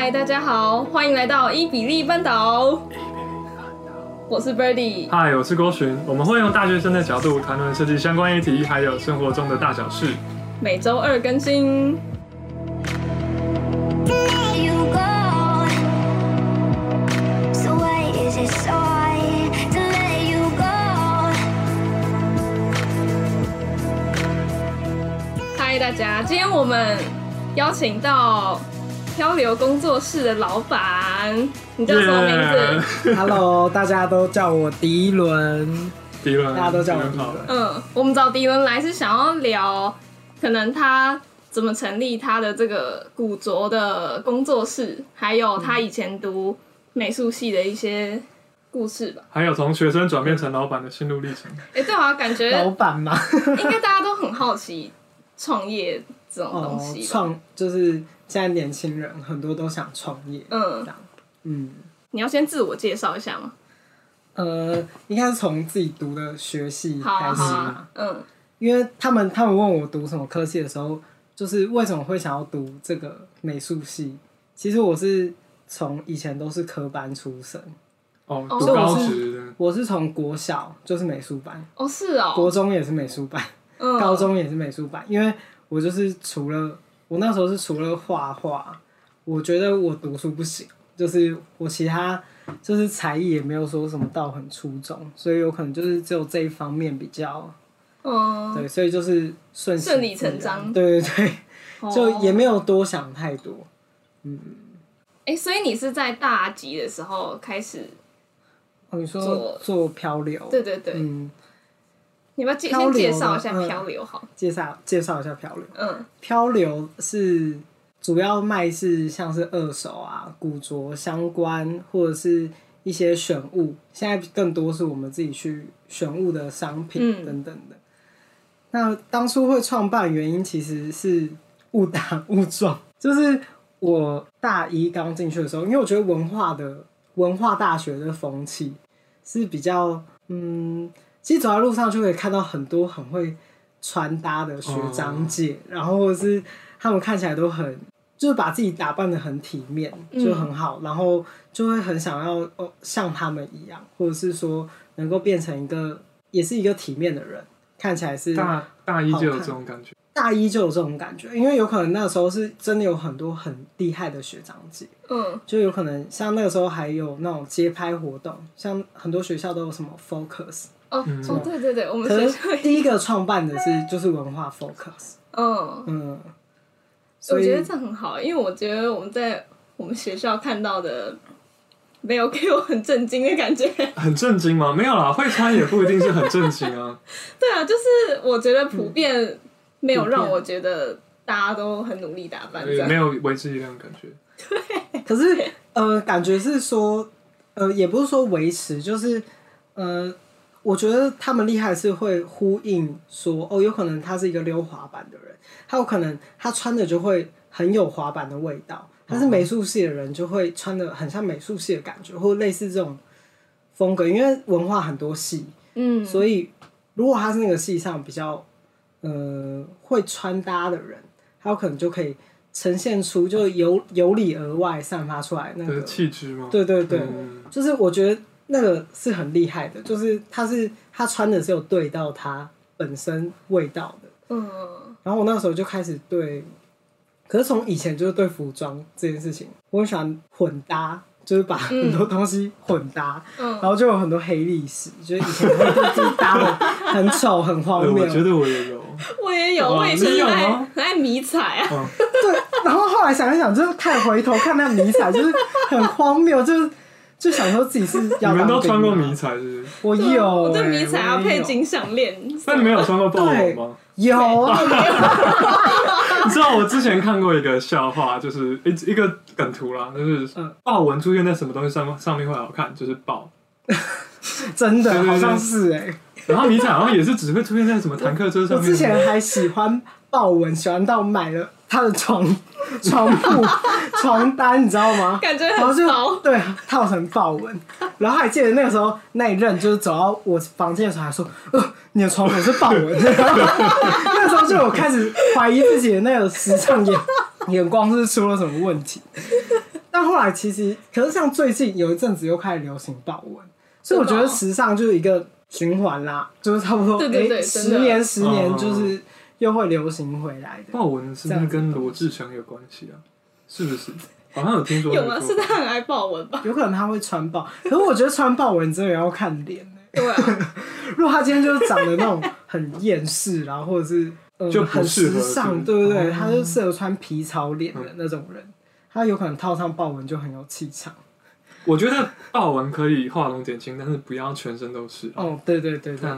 嗨，大家好，欢迎来到伊比利半岛。我是 Birdy。嗨，我是郭寻。我们会用大学生的角度谈论设计相关议题，还有生活中的大小事。每周二更新。嗨，大家，今天我们邀请到。漂流工作室的老板，你叫什么名字？Yeah.Hello，大家都叫我迪伦。迪伦，大家都叫我迪伦。嗯，我们找迪伦来是想要聊，可能他怎么成立他的这个古着的工作室，还有他以前读美术系的一些故事吧。还有从学生转变成老板的心路历程。哎、欸，对啊，感觉老板嘛，应该大家都很好奇创业这种东西。创、哦、就是。现在年轻人很多都想创业，嗯，这样，嗯，你要先自我介绍一下吗？呃，应该是从自己读的学系开始嘛，嗯，因为他们他们问我读什么科系的时候，就是为什么会想要读这个美术系？其实我是从以前都是科班出身，哦，读高职的，我是从国小就是美术班，哦，是哦，国中也是美术班，嗯，高中也是美术班，因为我就是除了。我那时候是除了画画，我觉得我读书不行，就是我其他就是才艺也没有说什么到很出众，所以有可能就是只有这一方面比较，嗯，对，所以就是顺顺理成章，对对对，哦，就也没有多想太多，嗯，哎，欸，所以你是在大几的时候开始，哦，你说做漂流，对对对，嗯。你要介先介绍一下漂流好？嗯、介绍介绍一下漂流。嗯，漂流是主要卖是像是二手啊、古着相关，或者是一些选物。现在更多是我们自己去选物的商品等等的。嗯、那当初会创办原因其实是误打误撞，就是我大一刚进去的时候，因为我觉得文化的文化大学的风气是比较嗯。其实走在路上就可以看到很多很会穿搭的学长姐，嗯、然后是他们看起来都很，就是把自己打扮的很体面，就很好，嗯、然后就会很想要哦像他们一样，或者是说能够变成一个也是一个体面的人，看起来是大大一就有这种感觉，大一就有这种感觉，因为有可能那个时候是真的有很多很厉害的学长姐，嗯，就有可能像那个时候还有那种街拍活动，像很多学校都有什么 Focus。哦哦，对对对，我们学校第一个创办的是就是文化 Focus，嗯嗯，我觉得这很好，因为我觉得我们在我们学校看到的没有给我很震惊的感觉。很震惊吗？没有啦，会穿也不一定是很震惊啊。对啊，就是我觉得普遍没有让我觉得大家都很努力打扮，对，没有维持一样的感觉。对，可是呃，感觉是说呃，也不是说维持，就是呃。我觉得他们厉害是会呼应说哦，有可能他是一个溜滑板的人，他有可能他穿的就会很有滑板的味道。他是美术系的人就会穿的很像美术系的感觉，或者类似这种风格。因为文化很多系，嗯，所以如果他是那个系上比较呃会穿搭的人，他有可能就可以呈现出就由由里而外散发出来那个气质吗？对对对，嗯、就是我觉得。那个是很厉害的，就是他是他穿的是有对到他本身味道的，嗯，然后我那时候就开始对，可是从以前就是对服装这件事情，我很喜欢混搭，就是把很多东西混搭，嗯，然后就有很多黑历史，就是以前会对自己搭的很丑很荒谬，我觉得我也有，我也有，我以前爱很爱迷彩啊，对，然后后来想一想，就是太回头看那迷彩，就是很荒谬，就是。就想说自己是要，你们都穿过迷彩是不是？我有、欸，我对迷彩要配金项链。那你没有穿过豹纹吗？有啊。你知道我之前看过一个笑话，就是一一个梗图啦，就是豹纹出现在什么东西上上面会好看，就是豹。真的，好像是哎、欸。然后迷彩好像也是只会出现在什么坦克车上面。我之前还喜欢豹纹，喜欢到买了他的床床铺。床单你知道吗？感觉很潮。对，套成豹纹，然后还记得那个时候那一任就是走到我房间的时候还说：“呃，你的床头是豹纹。”那时候就我开始怀疑自己的那个时尚眼眼光是出了什么问题。但后来其实，可是像最近有一阵子又开始流行豹纹，所以我觉得时尚就是一个循环啦，就是差不多对对对，十年十年就是又会流行回来的。豹纹是不是跟罗志祥有关系啊？是不是？好像有听说。有吗？是他很爱豹纹吧？有可能他会穿豹，可是我觉得穿豹纹真的要看脸。对啊，如果他今天就是长得那种很厌世，然后或者是呃就很时尚，对不对？哦、他就适合穿皮草脸的那种人，嗯、他有可能套上豹纹就很有气场。我觉得豹纹可以画龙点睛，但是不要全身都是。哦，对对对对，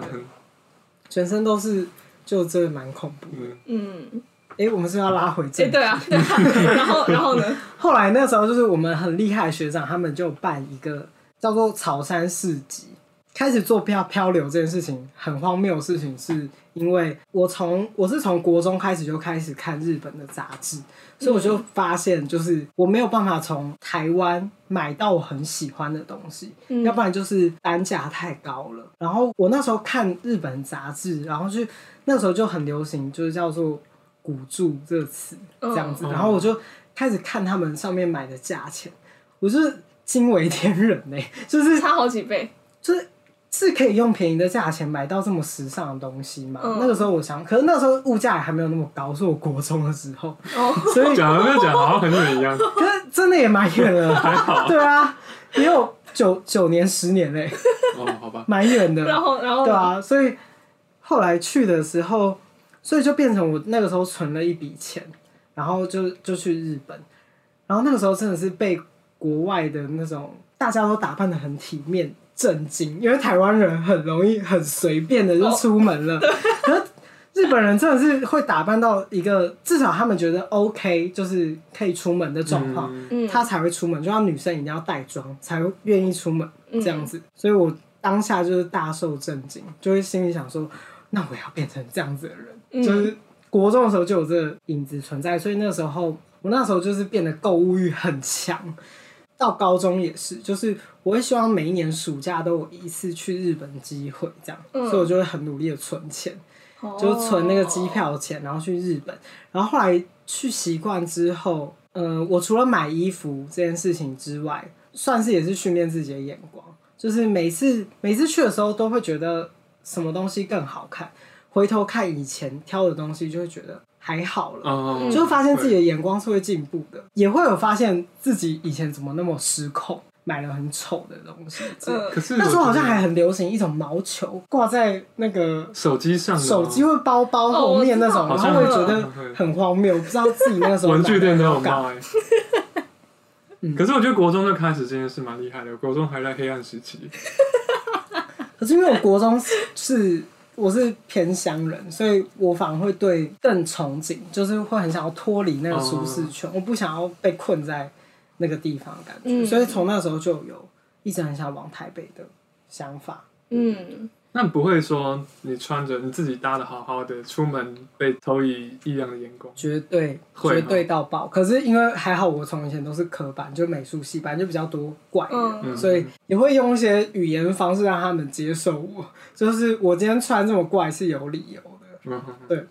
全身都是就真的蛮恐怖的。嗯，哎、欸，我们是要拉回这、欸？对啊，对啊。然后然后呢？后来那时候就是我们很厉害的学长，他们就办一个叫做草山市集。开始做漂漂流这件事情很荒谬的事情，是因为我从我是从国中开始就开始看日本的杂志，所以我就发现就是我没有办法从台湾买到我很喜欢的东西，嗯、要不然就是单价太高了。然后我那时候看日本杂志，然后就那时候就很流行，就是叫做“古着”这个词这样子，然后我就开始看他们上面买的价钱，我是惊为天人呢、欸，就是差好几倍，就是。是可以用便宜的价钱买到这么时尚的东西吗？嗯、那个时候我想，可是那个时候物价也还没有那么高，是我国中的时候，哦、所以讲的跟讲好像很远一样。可是真的也蛮远的，还好。对啊，也有九九年、十年嘞。哦，好吧，蛮远的。然后，然后，对啊，所以后来去的时候，所以就变成我那个时候存了一笔钱，然后就就去日本，然后那个时候真的是被国外的那种大家都打扮的很体面。震惊，因为台湾人很容易很随便的就出门了，可是日本人真的是会打扮到一个至少他们觉得 OK，就是可以出门的状况，嗯、他才会出门。就像女生一定要带妆才愿意出门这样子，嗯、所以我当下就是大受震惊，就会心里想说，那我要变成这样子的人，嗯、就是国中的时候就有这个影子存在，所以那时候我那时候就是变得购物欲很强。到高中也是，就是我会希望每一年暑假都有一次去日本的机会，这样，嗯、所以我就会很努力的存钱，哦、就存那个机票钱，然后去日本。然后后来去习惯之后，嗯、呃，我除了买衣服这件事情之外，算是也是训练自己的眼光，就是每次每次去的时候都会觉得什么东西更好看，回头看以前挑的东西就会觉得。还好了，嗯、就会发现自己的眼光是会进步的，也会有发现自己以前怎么那么失控，买了很丑的东西。可是那时候好像还很流行一种毛球挂在那个手机上，手机或包包后面那种，哦、然后会觉得很荒谬，不知道自己那时候 文具店都有卖。可是我觉得国中就开始这件事蛮厉害的，国中还在黑暗时期。可是因为我国中是。我是偏乡人，所以我反而会对更憧憬，就是会很想要脱离那个舒适圈，oh. 我不想要被困在那个地方的感觉，嗯、所以从那时候就有一直很想往台北的想法。嗯。那不会说你穿着你自己搭的好好的出门被投以异样的眼光？绝对，绝对到爆。可是因为还好我从以前都是科班，就美术系班就比较多怪人，嗯、所以也会用一些语言方式让他们接受我。就是我今天穿这么怪是有理由的，对。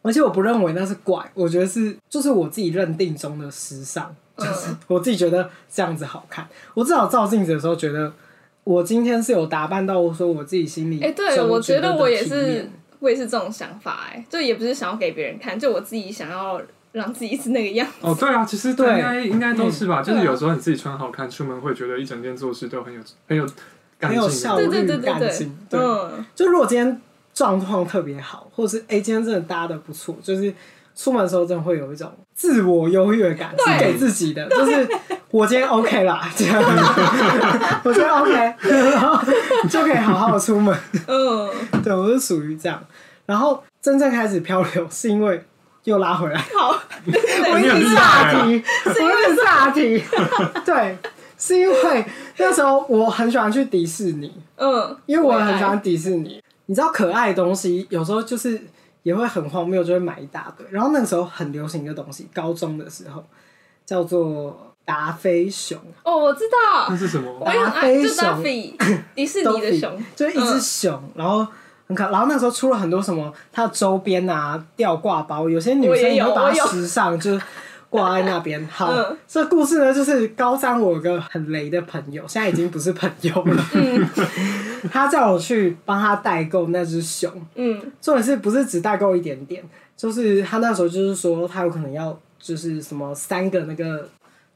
而且我不认为那是怪，我觉得是就是我自己认定中的时尚，就是我自己觉得这样子好看。我至少照镜子的时候觉得。我今天是有打扮到，我说我自己心里。哎、欸，对，我觉得我也是，我也是这种想法，哎，就也不是想要给别人看，就我自己想要让自己是那个样子。哦，对啊，其实对，应该应该都是吧，嗯、就是有时候你自己穿好看，出门会觉得一整天做事都很有很有很有效率，对对对对对。对，就如果今天状况特别好，或者是哎、欸、今天真的搭的不错，就是。出门的时候真的会有一种自我优越感，是给自己的，就是我今天 OK 啦，这样，我觉得 OK，然后就可以好好出门。嗯，对，我是属于这样。然后真正开始漂流，是因为又拉回来。好，我一直岔题，是因为岔题。对，是因为那时候我很喜欢去迪士尼。嗯，因为我很喜欢迪士尼。你知道，可爱的东西有时候就是。也会很荒谬，就会买一大堆。然后那个时候很流行一个东西，高中的时候叫做达菲熊。哦，我知道，那是什么？达菲熊，迪士尼的熊，就一只熊，然后很可。然后那时候出了很多什么，它的周边啊，吊挂包，有些女生也会把它时尚，就是挂在那边。好，嗯这个故事呢，就是高三我有个很雷的朋友，现在已经不是朋友了。嗯 他叫我去帮他代购那只熊，嗯重点是不是只代购一点点？就是他那时候就是说，他有可能要就是什么三个那个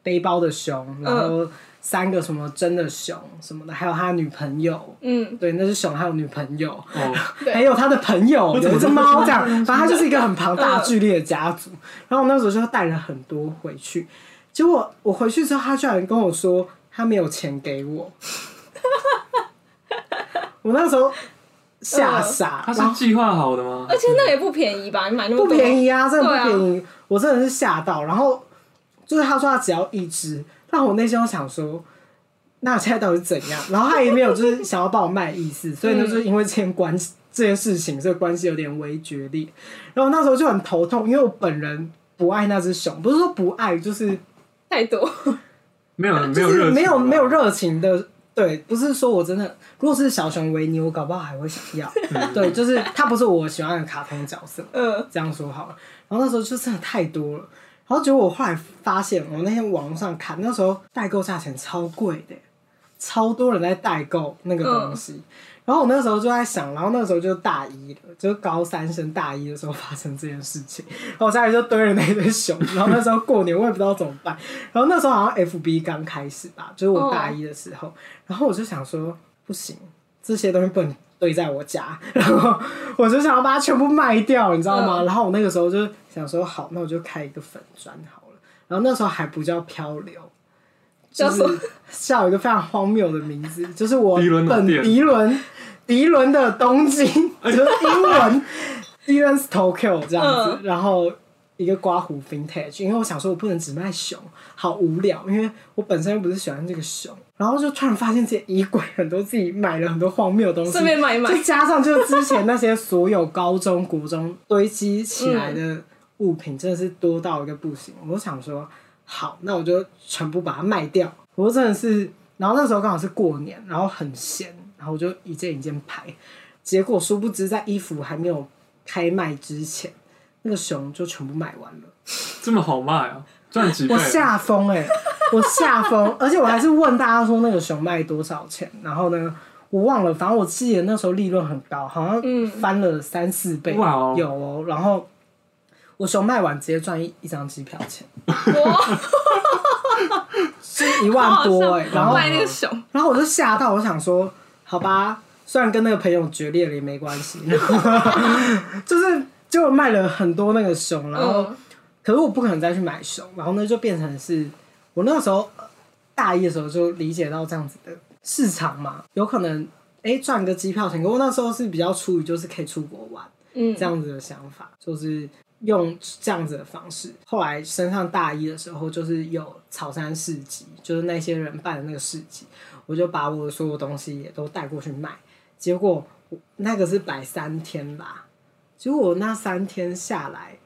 背包的熊，然后三个什么真的熊什么的，还有他女朋友。嗯，对，那是熊，还有女朋友，哦，对还有他的朋友，有一只猫这样，嗯反正他就是一个很庞大剧烈的家族。然后我那时候就带了很多回去，结果我回去之后，他居然跟我说他没有钱给我，我那时候吓傻，他是计划好的吗？而且那也不便宜吧？你买那么不，便宜啊，真的不便宜，我真的是吓到。然后就是他说他只要一只，但我内心又想说。那现在到底是怎样？然后他也没有就是想要帮我卖意思，所以呢，就是因为这件关系这件事情，这个关系有点微决裂。然后那时候就很头痛，因为我本人不爱那只熊，不是说不爱，就是太多。没有没有热没有没有热情的。对，不是说我真的，如果是小熊维尼，我搞不好还会想要。对，就是它不是我喜欢的卡通角色。嗯这样说好了。然后那时候就真的太多了，然后结果我后来发现，我那天网络上看，那时候代购价钱超贵的，超多人在代购那个东西。然后我那时候就在想，然后那时候就大一了，就是高三升大一的时候发生这件事情，然后我家里就堆了那一堆熊。然后那时候过年我也不知道怎么办，然后那时候好像 FB 刚开始吧，就是我大一的时候，然后我就想说不行，这些东西不能堆在我家，然后我就想要把它全部卖掉，你知道吗？嗯然后我那个时候就想说好，那我就开一个粉砖好了。然后那时候还不叫漂流。就是叫一个非常荒谬的名字，就是我迪伦的本店迪伦迪伦的东京，就是英文 Dylan's Tokyo 这样子，嗯然后一个刮胡 vintage，因为我想说我不能只卖熊，好无聊，因为我本身又不是喜欢这个熊，然后就突然发现自己衣柜很多自己买了很多荒谬的东西，顺便买一买再加上就是之前那些所有高中国中堆积起来的物品，真的是多到一个不行，我就想说。好，那我就全部把它卖掉。我真的是，然后那时候刚好是过年，然后很闲，然后我就一件一件排。结果殊不知，在衣服还没有开卖之前，那个熊就全部卖完了。这么好卖啊？赚几倍？我吓疯哎！我吓疯，而且我还是问大家说那个熊卖多少钱。然后呢，我忘了，反正我记得那时候利润很高，好像翻了三四倍，哇哦有哦。然后我熊卖完直接赚一一张机票钱。哇，是一万多哎、然后卖那个熊，然后我就吓到，我想说，好吧，虽然跟那个朋友决裂了也没关系，就是就卖了很多那个熊，然后、嗯可是我不可能再去买熊，然后呢就变成是我那个时候呃大一的时候就理解到这样子的市场嘛，有可能哎赚个机票钱，可我那时候是比较出于就是可以出国玩嗯，这样子的想法，就是。用这样子的方式，后来升上大一的时候，就是有草山市集，就是那些人办的那个市集，我就把我的所有东西也都带过去卖。结果那个是摆三天吧，结果我那三天下来，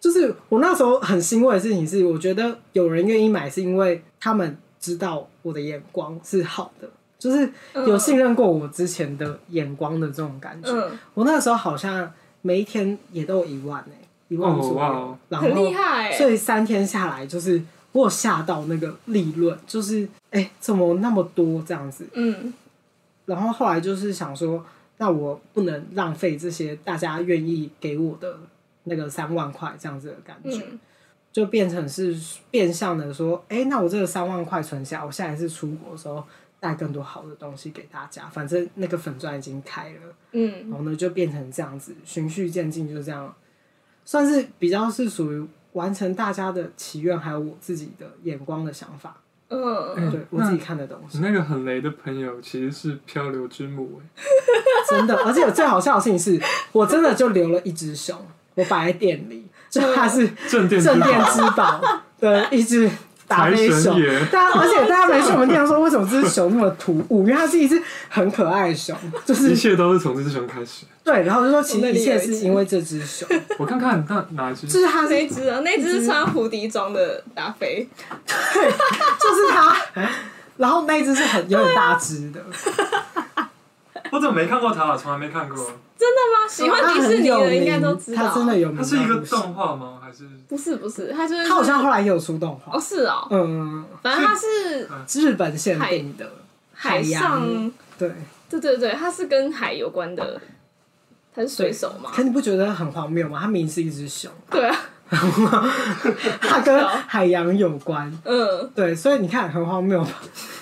就是我那时候很欣慰的事情是，我觉得有人愿意买，是因为他们知道我的眼光是好的，就是有信任过我之前的眼光的这种感觉。嗯我那个时候好像每一天也都有一万哎、一万左右，哦哇哦然后很厉害欸。所以三天下来，就是我有吓到那个利润，就是哎、欸怎么那么多这样子？嗯。然后后来就是想说，那我不能浪费这些大家愿意给我的那个三万块这样子的感觉，嗯。就变成是变相的说，哎、那我这个三万块存下，我下一次出国的时候带更多好的东西给大家，反正那个粉钻已经开了。嗯。然后呢，就变成这样子，循序渐进，就这样，算是比较是属于完成大家的祈愿，还有我自己的眼光的想法，嗯，对我自己看的东西，你那个很雷的朋友其实是漂流之母哎，真的，而且有最好笑的事情是，我真的就留了一只熊，我摆在店里，就它是镇店之镇店宝，之宝的一只达菲熊财神爷。大家，而且大家没去我们店说，为什么这只熊那么突兀？因为它是一只很可爱的熊，就是一切都是从这只熊开始。对，然后就说其实一切是因为这只熊，我看看那哪一只？就是它那只啊，那只是穿蝴蝶装的达菲，对就是它，然后那一只是很有很大只的，我怎么没看过他？从来没看过。真的吗？喜欢迪士尼的应该都知道。他真的有名。他是一个动画吗？还是？不是不是，他就是。他好像后来也有出动画。哦，是哦。嗯。反正他是日本限定的海上。对。对对对，他是跟海有关的。他是水手吗？可你不觉得很荒谬吗？他明明是一只熊。对啊。他跟海洋有关。嗯。对，所以你看很荒谬吧？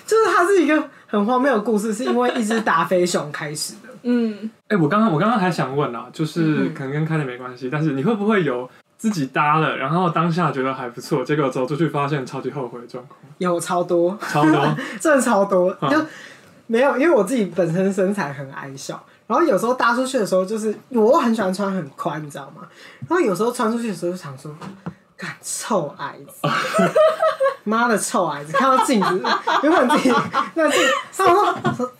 就是它是一个很荒谬的故事，是因为一只达菲熊开始的。嗯，哎、欸，我刚刚我刚刚还想问啊，就是可能跟开的没关系，嗯、但是你会不会有自己搭了，然后当下觉得还不错，结果走出去发现超级后悔的状况？有超多，超多，真的超多，嗯、就没有，因为我自己本身身材很矮小，然后有时候搭出去的时候，就是我很喜欢穿很宽，你知道吗？然后有时候穿出去的时候就想说，干臭矮子，妈的臭矮子，看到镜子，原本自己那说，他说。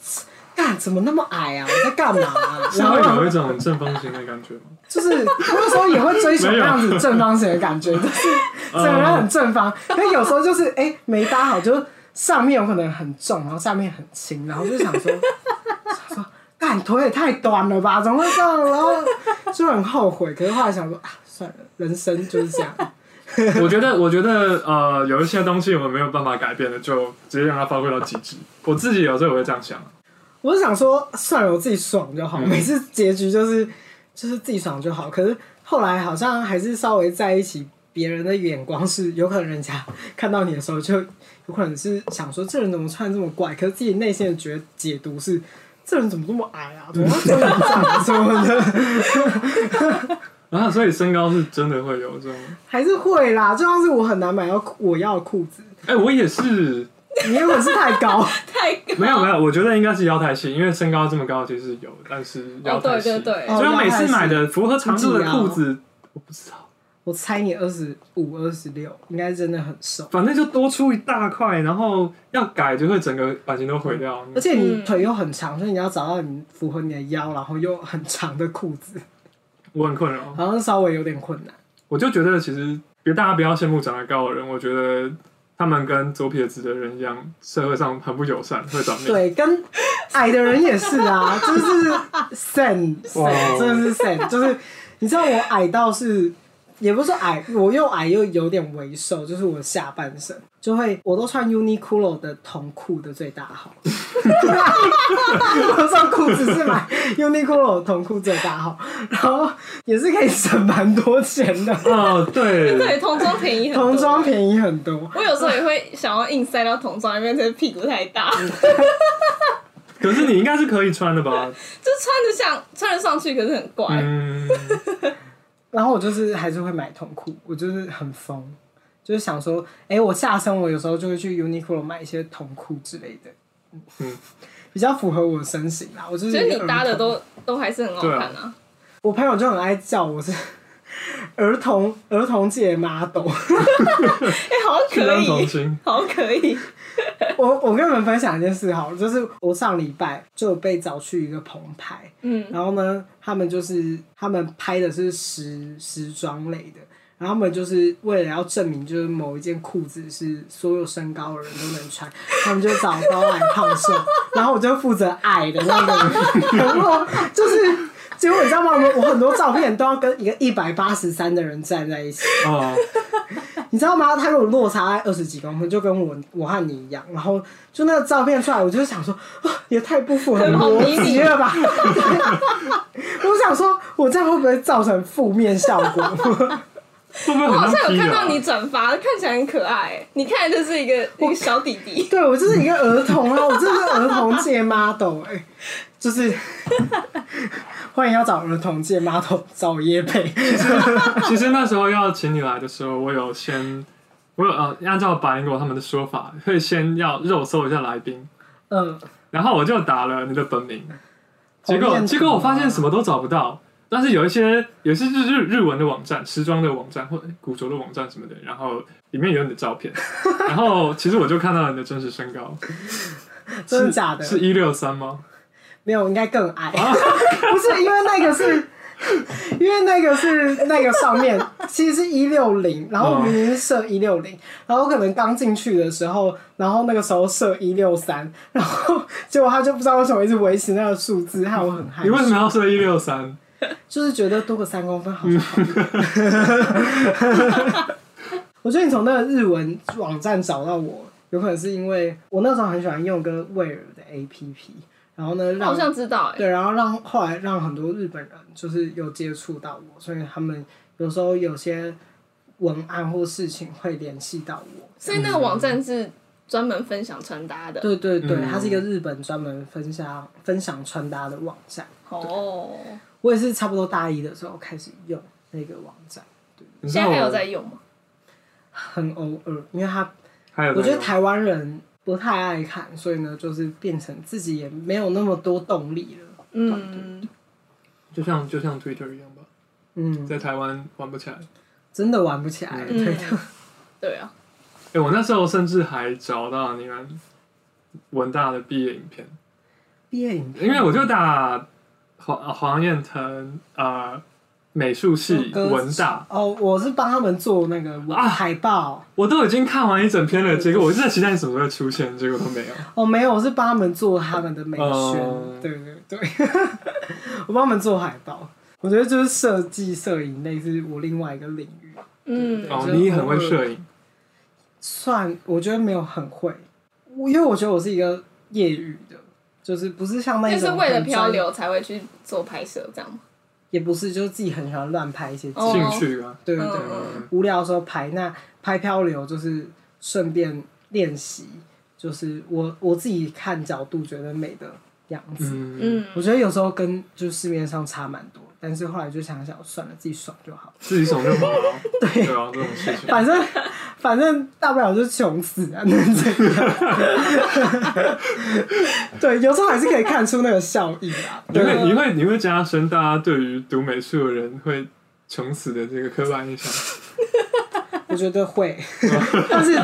干怎么那么矮啊？我在干嘛啊？然后有一种正方形的感觉吗？就是有时候也会追求那样子正方形的感觉，就是整个人很正方。但有时候就是哎、欸、没搭好，就上面有可能很重，然后下面很轻，然后就想说想说干腿也太短了吧？怎么会这样？然后就很后悔。可是后来想说啊，算了，人生就是这样。我觉得，我觉得呃，有一些东西我们没有办法改变的，就直接让它发挥到极致。我自己有时候我会这样想。我是想说，算了，我自己爽就好。嗯、每次结局就是就是自己爽就好。可是后来好像还是稍微在一起，别人的眼光是有可能人家看到你的时候，就有可能是想说这人怎么穿这么怪。可是自己内心的觉解读是这人怎么这么矮啊？怎么这么长什么的？啊，所以身高是真的会有这种，还是会啦。就像是我很难买到我要的裤子。哎、欸，我也是。你有本事太高，太高。没有没有，我觉得应该是腰太细，因为身高这么高其实是有，但是腰太细。对对对，所以我每次买的符合长度的裤子，我不知道。我猜你二十五、二十六，应该真的很瘦。反正就多出一大块，然后要改就会整个版型都毁掉。而且你腿又很长，所以你要找到你符合你的腰，然后又很长的裤子，我很困扰。好像稍微有点困难。我就觉得其实别大家不要羡慕长得高的人，我觉得。他们跟左撇子的人一样，社会上很不友善，会长面。对，跟矮的人也是啊，就是 sad，真的是 sad，就是你知道我矮到是。也不是说矮，我又矮又有点微瘦，就是我下半身就会，我都穿 Uniqlo 的童裤的最大号。我穿裤子是买 Uniqlo 童裤最大号，然后也是可以省蛮多钱的。哦，对，对，童装便宜很多，童装便宜很多。我有时候也会想要硬塞到童装里面，这屁股太大。可是你应该是可以穿的吧？就穿得像，穿得上去，可是很怪。嗯然后我就是还是会买童裤，我就是很疯，就是想说，哎、欸，我下身我有时候就会去 Uniqlo 买一些童裤之类的，嗯，比较符合我的身形啦。我就是觉得你搭的都都还是很好看啊。啊我朋友就很爱叫我是 儿童儿童界 model，哎、欸，好可以，好可以。我我跟你们分享一件事哈，就是我上礼拜就被找去一个棚拍，嗯，然后呢，他们就是他们拍的是时时装类的，然后他们就是为了要证明，就是某一件裤子是所有身高的人都能穿，他们就找高矮胖瘦，然后我就负责矮的那个，然后就是。结果你知道吗？我我很多照片都要跟一个一百八十三的人站在一起。哦。你知道吗？他跟我落差二十几公分，就跟我我和你一样。然后就那个照片出来，我就想说，也太不符合逻辑了吧？我想说，我这样会不会造成负面效果？我好像有看到你转发，看起来很可爱。你看就是一个一个小弟弟。对，我就是一个儿童啊，我就是儿童界 model 哎、欸，就是。欢迎要找儿童界 model 找我业配。其实，其实那时候要请你来的时候，我有先，我有呃，按照百灵果他们的说法，会先要肉搜一下来宾。嗯。然后我就打了你的本名，结果结果我发现什么都找不到。但是有一些也是日日日文的网站、时装的网站或者古着的网站什么的，然后里面有你的照片。然后其实我就看到了你的真实身高，真的假的？是一六三吗？没有，应该更矮。啊、不是因为那个是因为那个是那个上面其实是一六零，然后明明是设一六零，然后可能刚进去的时候，然后那个时候设一六三，然后结果他就不知道为什么一直维持那个数字，害我很害怕。你为什么要设一六三？就是觉得多个三公分好像好。我觉得你从那个日文网站找到我，有可能是因为我那时候很喜欢用跟威尔的 APP。然后呢，让好像知道哎，对，然后让后来让很多日本人就是有接触到我，所以他们有时候有些文案或事情会联系到我。所以那个网站是专门分享穿搭的。对对对，它是一个日本专门分享分享穿搭的网站。哦，我也是差不多大一的时候开始用那个网站。对，现在还有在用吗？很偶尔，因为他，我觉得台湾人。不太爱看，所以呢，就是变成自己也没有那么多动力了。嗯，就像就像 Twitter 一样吧。嗯，在台湾玩不起来，真的玩不起来。对的。对啊。哎，我那时候甚至还找到你们文大的毕业影片。毕业影片。因为我就打黄黄彦腾啊。美术系文大哦，我是帮他们做那个啊。海报，我都已经看完一整篇了，结果我就在期待你什么时候出现，结果都没有。哦，没有，我是帮他们做他们的美宣，对对对，我帮他们做海报。我觉得就是设计摄影类是我另外一个领域。嗯，哦，你很会摄影，算我觉得没有很会，我因为我觉得我是一个业余的，就是不是像那种，就是为了漂流才会去做拍摄这样吗？也不是，就是自己很喜欢乱拍一些兴趣啊，对对对，无聊的时候拍。那拍漂流就是顺便练习，就是我我自己看角度觉得美的样子。嗯，我觉得有时候跟就市面上差蛮多，但是后来就想想，算了，自己爽就好，自己爽就好了。对对啊，这种事情，反正反正大不了就是穷死啊，能怎样？对，有时候还是可以看出那个效益啊。你会你会你会加深大家对于读美术的人会穷死的这个刻板印象。我觉得会，但是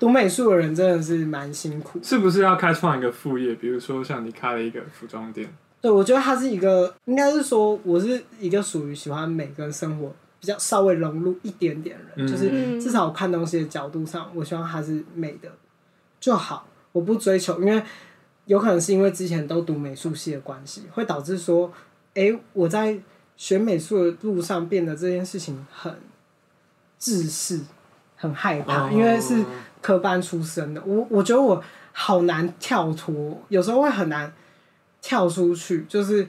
读美术的人真的是蛮辛苦。是不是要开创一个副业？比如说像你开了一个服装店。对，我觉得他是一个，应该是说我是一个属于喜欢美跟生活比较稍微融入一点点人，嗯、就是至少我看东西的角度上，我希望它是美的就好。我不追求，因为有可能是因为之前都读美术系的关系，会导致说，哎、欸，我在学美术的路上变得这件事情很自私，很害怕，哦、因为是科班出身的，我我觉得我好难跳脱，有时候会很难。跳出去，就是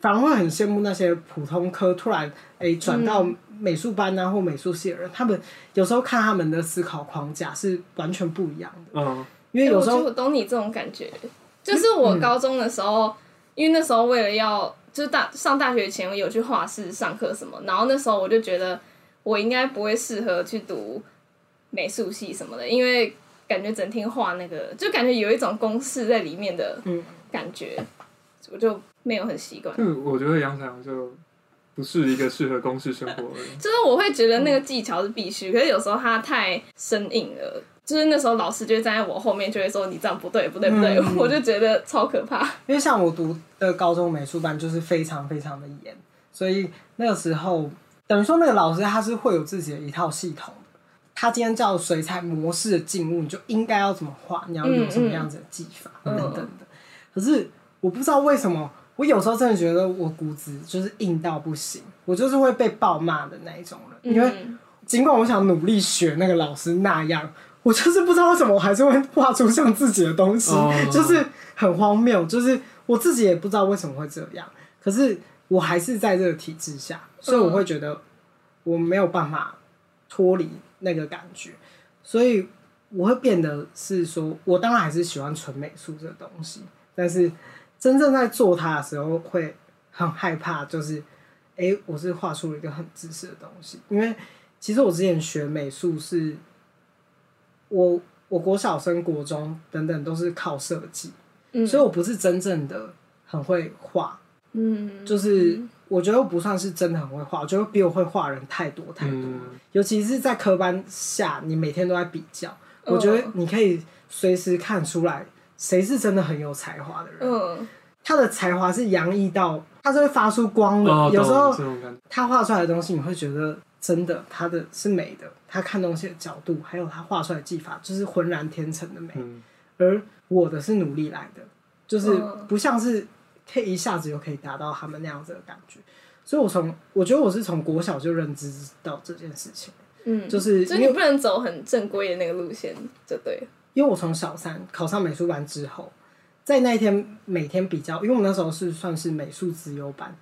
反而会很羡慕那些普通科突然诶转到美术班啊、嗯、或美术系的人，他们有时候看他们的思考框架是完全不一样的。嗯，因为有时候、欸、我懂你这种感觉，就是我高中的时候，嗯、因为那时候为了要就是大上大学前我有去画室上课什么，然后那时候我就觉得我应该不会适合去读美术系什么的，因为感觉整天画那个就感觉有一种公式在里面的。嗯。感觉我就没有很习惯。就我觉得杨彩虹就不是一个适合公司生活的人。就是我会觉得那个技巧是必须，嗯、可是有时候他太生硬了。就是那时候老师就会站在我后面，就会说你这样不对，不对，不对，嗯、我就觉得超可怕。因为像我读的高中美术班就是非常非常的严，所以那个时候等于说那个老师他是会有自己的一套系统的。他今天叫水彩模式的静物，你就应该要怎么画，你要用什么样子的技法、嗯、等等的。可是我不知道为什么，我有时候真的觉得我骨子就是硬到不行，我就是会被暴骂的那一种人。因为尽管我想努力学那个老师那样，我就是不知道为什么我还是会画出像自己的东西，就是很荒谬。就是我自己也不知道为什么会这样，可是我还是在这个体制下，所以我会觉得我没有办法脱离那个感觉，所以我会变得是说，我当然还是喜欢纯美术这个东西。但是真正在做它的时候，会很害怕，就是，哎、欸，我是画出了一个很自私的东西。因为其实我之前学美术是，我我国小升国中等等都是靠设计，嗯、所以我不是真正的很会画，嗯，就是我觉得不算是真的很会画，我觉得比我会画人太多太多，嗯、尤其是在科班下，你每天都在比较，我觉得你可以随时看出来。谁是真的很有才华的人？嗯，他的才华是洋溢到他是会发出光的。哦、有时候他画出来的东西，你会觉得真的，他的是美的。他看东西的角度，还有他画出来的技法，就是浑然天成的美。嗯、而我的是努力来的，就是不像是可以一下子就可以达到他们那样子的感觉。所以我从我觉得我是从国小就认知到这件事情。嗯，就是所以你不能走很正规的那个路线，就对。因为我从小三考上美术班之后，在那一天每天比较，因为我那时候是算是美术资优班，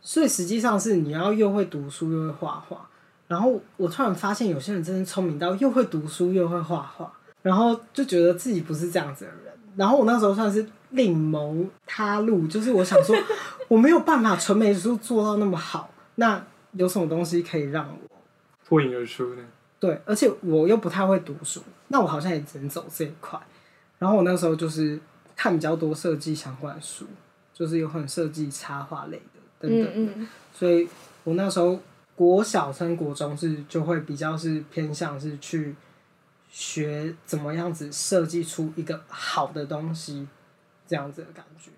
所以实际上是你要又会读书又会画画。然后我突然发现有些人真的聪明到又会读书又会画画，然后就觉得自己不是这样子的人。然后我那时候算是另谋他路，就是我想说我没有办法纯美术做到那么好，那有什么东西可以让我脱颖而出呢？对，而且我又不太会读书，那我好像也只能走这一块。然后我那时候就是看比较多设计相关的书，就是有很设计插画类的等等的，嗯嗯，所以我那时候。国小升国中是就会比较是偏向是去学怎么样子设计出一个好的东西，这样子的感觉。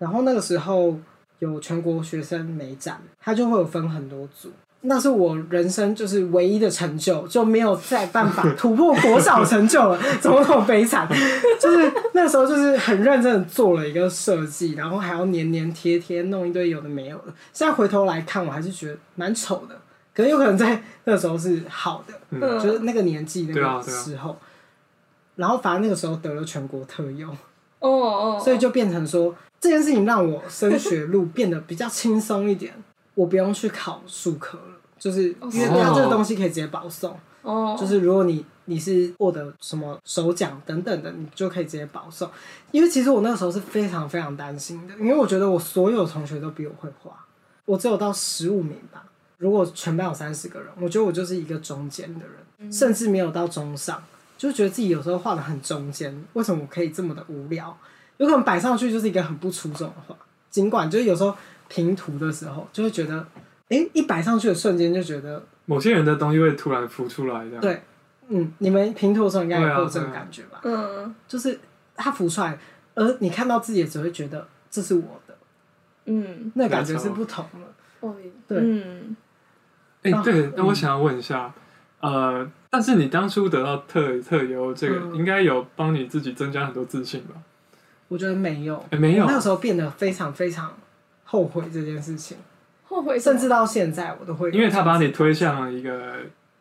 然后那个时候有全国学生美展，它就会有分很多组。那是我人生就是唯一的成就，就没有再办法突破国小成就了，怎么那么悲惨？就是那时候就是很认真的做了一个设计，然后还要黏黏贴贴弄一堆有的没有的。现在回头来看，我还是觉得蛮丑的。可能有可能在那时候是好的，嗯、就是那个年纪那个时候，啊啊、然后反正那个时候得了全国特优，哦哦，所以就变成说这件事情让我升学路变得比较轻松一点，我不用去考数科了，就是因为它这个东西可以直接保送，哦，就是如果你你是获得什么首奖等等的，你就可以直接保送。因为其实我那个时候是非常非常担心的，因为我觉得我所有同学都比我会画，我只有到十五名吧。如果全班有三十个人，我觉得我就是一个中间的人，嗯、甚至没有到中上，就觉得自己有时候画的很中间。为什么我可以这么的无聊？有可能摆上去就是一个很不出众的画，尽管就是有时候平图的时候，就会觉得，哎、欸，一摆上去的瞬间就觉得某些人的东西会突然浮出来，这样。对，嗯，你们平图的时候应该有过这种感觉吧？嗯、啊，啊、就是它浮出来，而你看到自己也只会觉得这是我的，嗯，那感觉是不同的。对，嗯。哎，欸、对，那我想要问一下，嗯、呃，但是你当初得到特特优，这个应该有帮你自己增加很多自信吧？我觉得没有，欸、没有，那个时候变得非常非常后悔这件事情，后悔，甚至到现在我都会，因为他把你推向了一个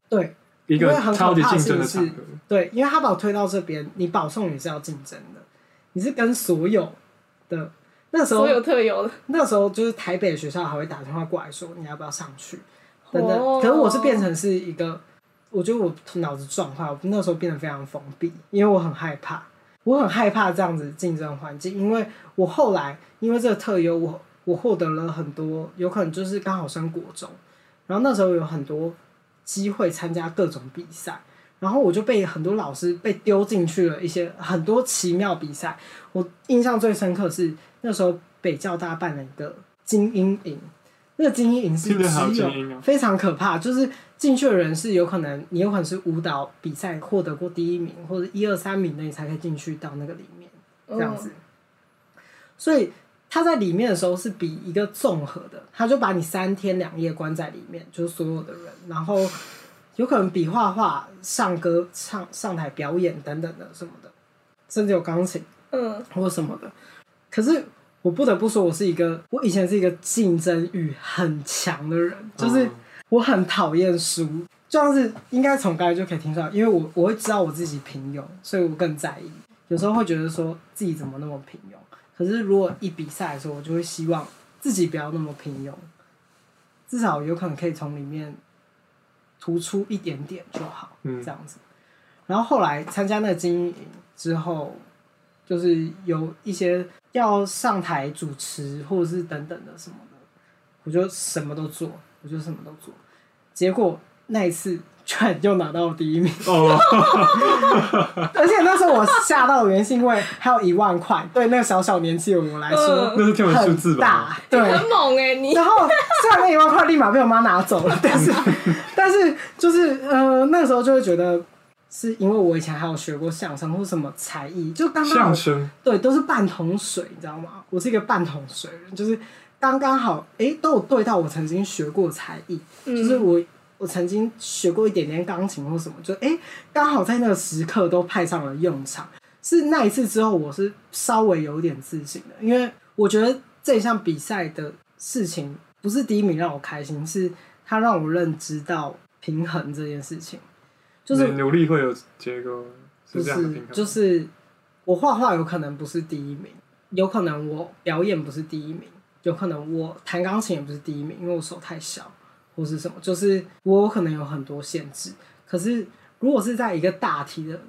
对一个超级竞争的场合，对，因为他把我推到这边，你保送也是要竞争的，你是跟所有的那时候所有特有的，那时候就是台北的学校还会打电话过来说你要不要上去。等等，可是我是变成是一个，我觉得我脑子撞坏，我那时候变得非常封闭，因为我很害怕，我很害怕这样子竞争环境，因为我后来因为这个特优，我我获得了很多，有可能就是刚好升国中，然后那时候有很多机会参加各种比赛，然后我就被很多老师被丢进去了一些很多奇妙比赛，我印象最深刻是那时候北教大办了一个精英营。那个精英营是只有非常可怕，就是进去的人是有可能，你有可能是舞蹈比赛获得过第一名或者一二三名的，你才可以进去到那个里面这样子。所以他在里面的时候是比一个综合的，他就把你三天两夜关在里面，就是所有的人，然后有可能比画画、唱歌、唱上台表演等等的什么的，甚至有钢琴，嗯，或什么的。可是。我不得不说，我是一个，我以前是一个竞争欲很强的人，就是我很讨厌输，就像是应该从刚才就可以听出来，因为我我会知道我自己平庸，所以我更在意。有时候会觉得说自己怎么那么平庸，可是如果一比赛的时候，我就会希望自己不要那么平庸，至少有可能可以从里面突出一点点就好，这样子。然后后来参加那个精英营之后，就是有一些。要上台主持或者是等等的什么的，我就什么都做，我就什么都做。结果那一次，居然就拿到了第一名。哦。而且那时候我吓到的原因是因为还有一万块，对那个小小年纪的我来说，那是天文数字吧？对，很猛哎你。然后虽然那一万块立马被我妈拿走了，但是 但是就是呃那个时候就会觉得。是因为我以前还有学过相声或什么才艺，就刚刚相声对，都是半桶水，你知道吗？我是一个半桶水人，就是刚刚好，哎、欸，都有对到我曾经学过才艺，嗯、就是我我曾经学过一点点钢琴或什么，就哎，刚、欸、好在那个时刻都派上了用场。是那一次之后，我是稍微有点自信的，因为我觉得这一项比赛的事情不是第一名让我开心，是他让我认知到平衡这件事情。就是努力会有结果，是这样的平衡。不是，就是我画画有可能不是第一名，有可能我表演不是第一名，有可能我弹钢琴也不是第一名，因为我手太小或是什么，就是我可能有很多限制。可是如果是在一个大题的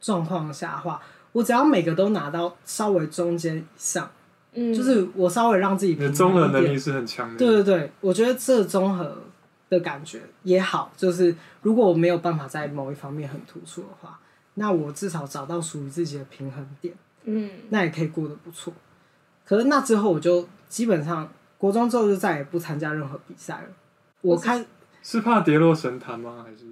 状况下的话，我只要每个都拿到稍微中间以上，嗯，就是我稍微让自己平衡一点，综合能力是很强的。对对对，我觉得这综合。的感觉也好，就是如果我没有办法在某一方面很突出的话，那我至少找到属于自己的平衡点，嗯，那也可以过得不错。可是那之后我就基本上国中之后就再也不参加任何比赛了。我开是，是怕跌落神坛吗？还是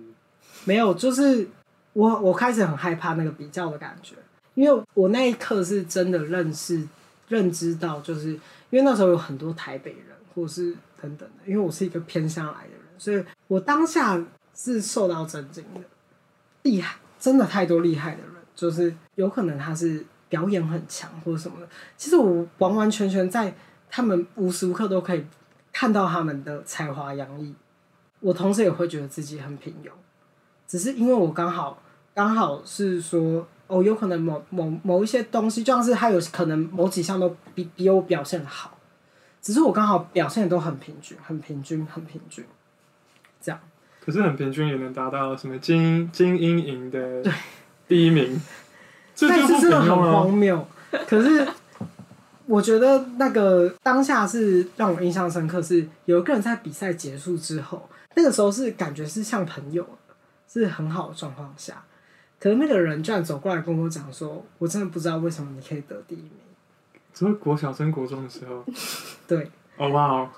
没有？就是我我开始很害怕那个比较的感觉，因为我那一刻是真的认识认知到，就是因为那时候有很多台北人或者是等等的，因为我是一个偏向来的人。所以我当下是受到震惊的，厉害，真的太多厉害的人，就是有可能他是表演很强或者什么的。其实我完完全全在他们无时无刻都可以看到他们的才华洋溢，我同时也会觉得自己很平庸，只是因为我刚好刚好是说哦，有可能某某某一些东西，就像是他有可能某几项都比比我表现的好，只是我刚好表现的都很平均，很平均，很平均。这样，可是很平均也能达到什么金金鹰营的第一名，对但是真的很荒谬。可是我觉得那个当下是让我印象深刻，是有一个人在比赛结束之后，那个时候是感觉是像朋友，是很好的状况下，可是那个人居然走过来跟我讲说：“我真的不知道为什么你可以得第一名。”只是国小升国中的时候，对，哦哇哦，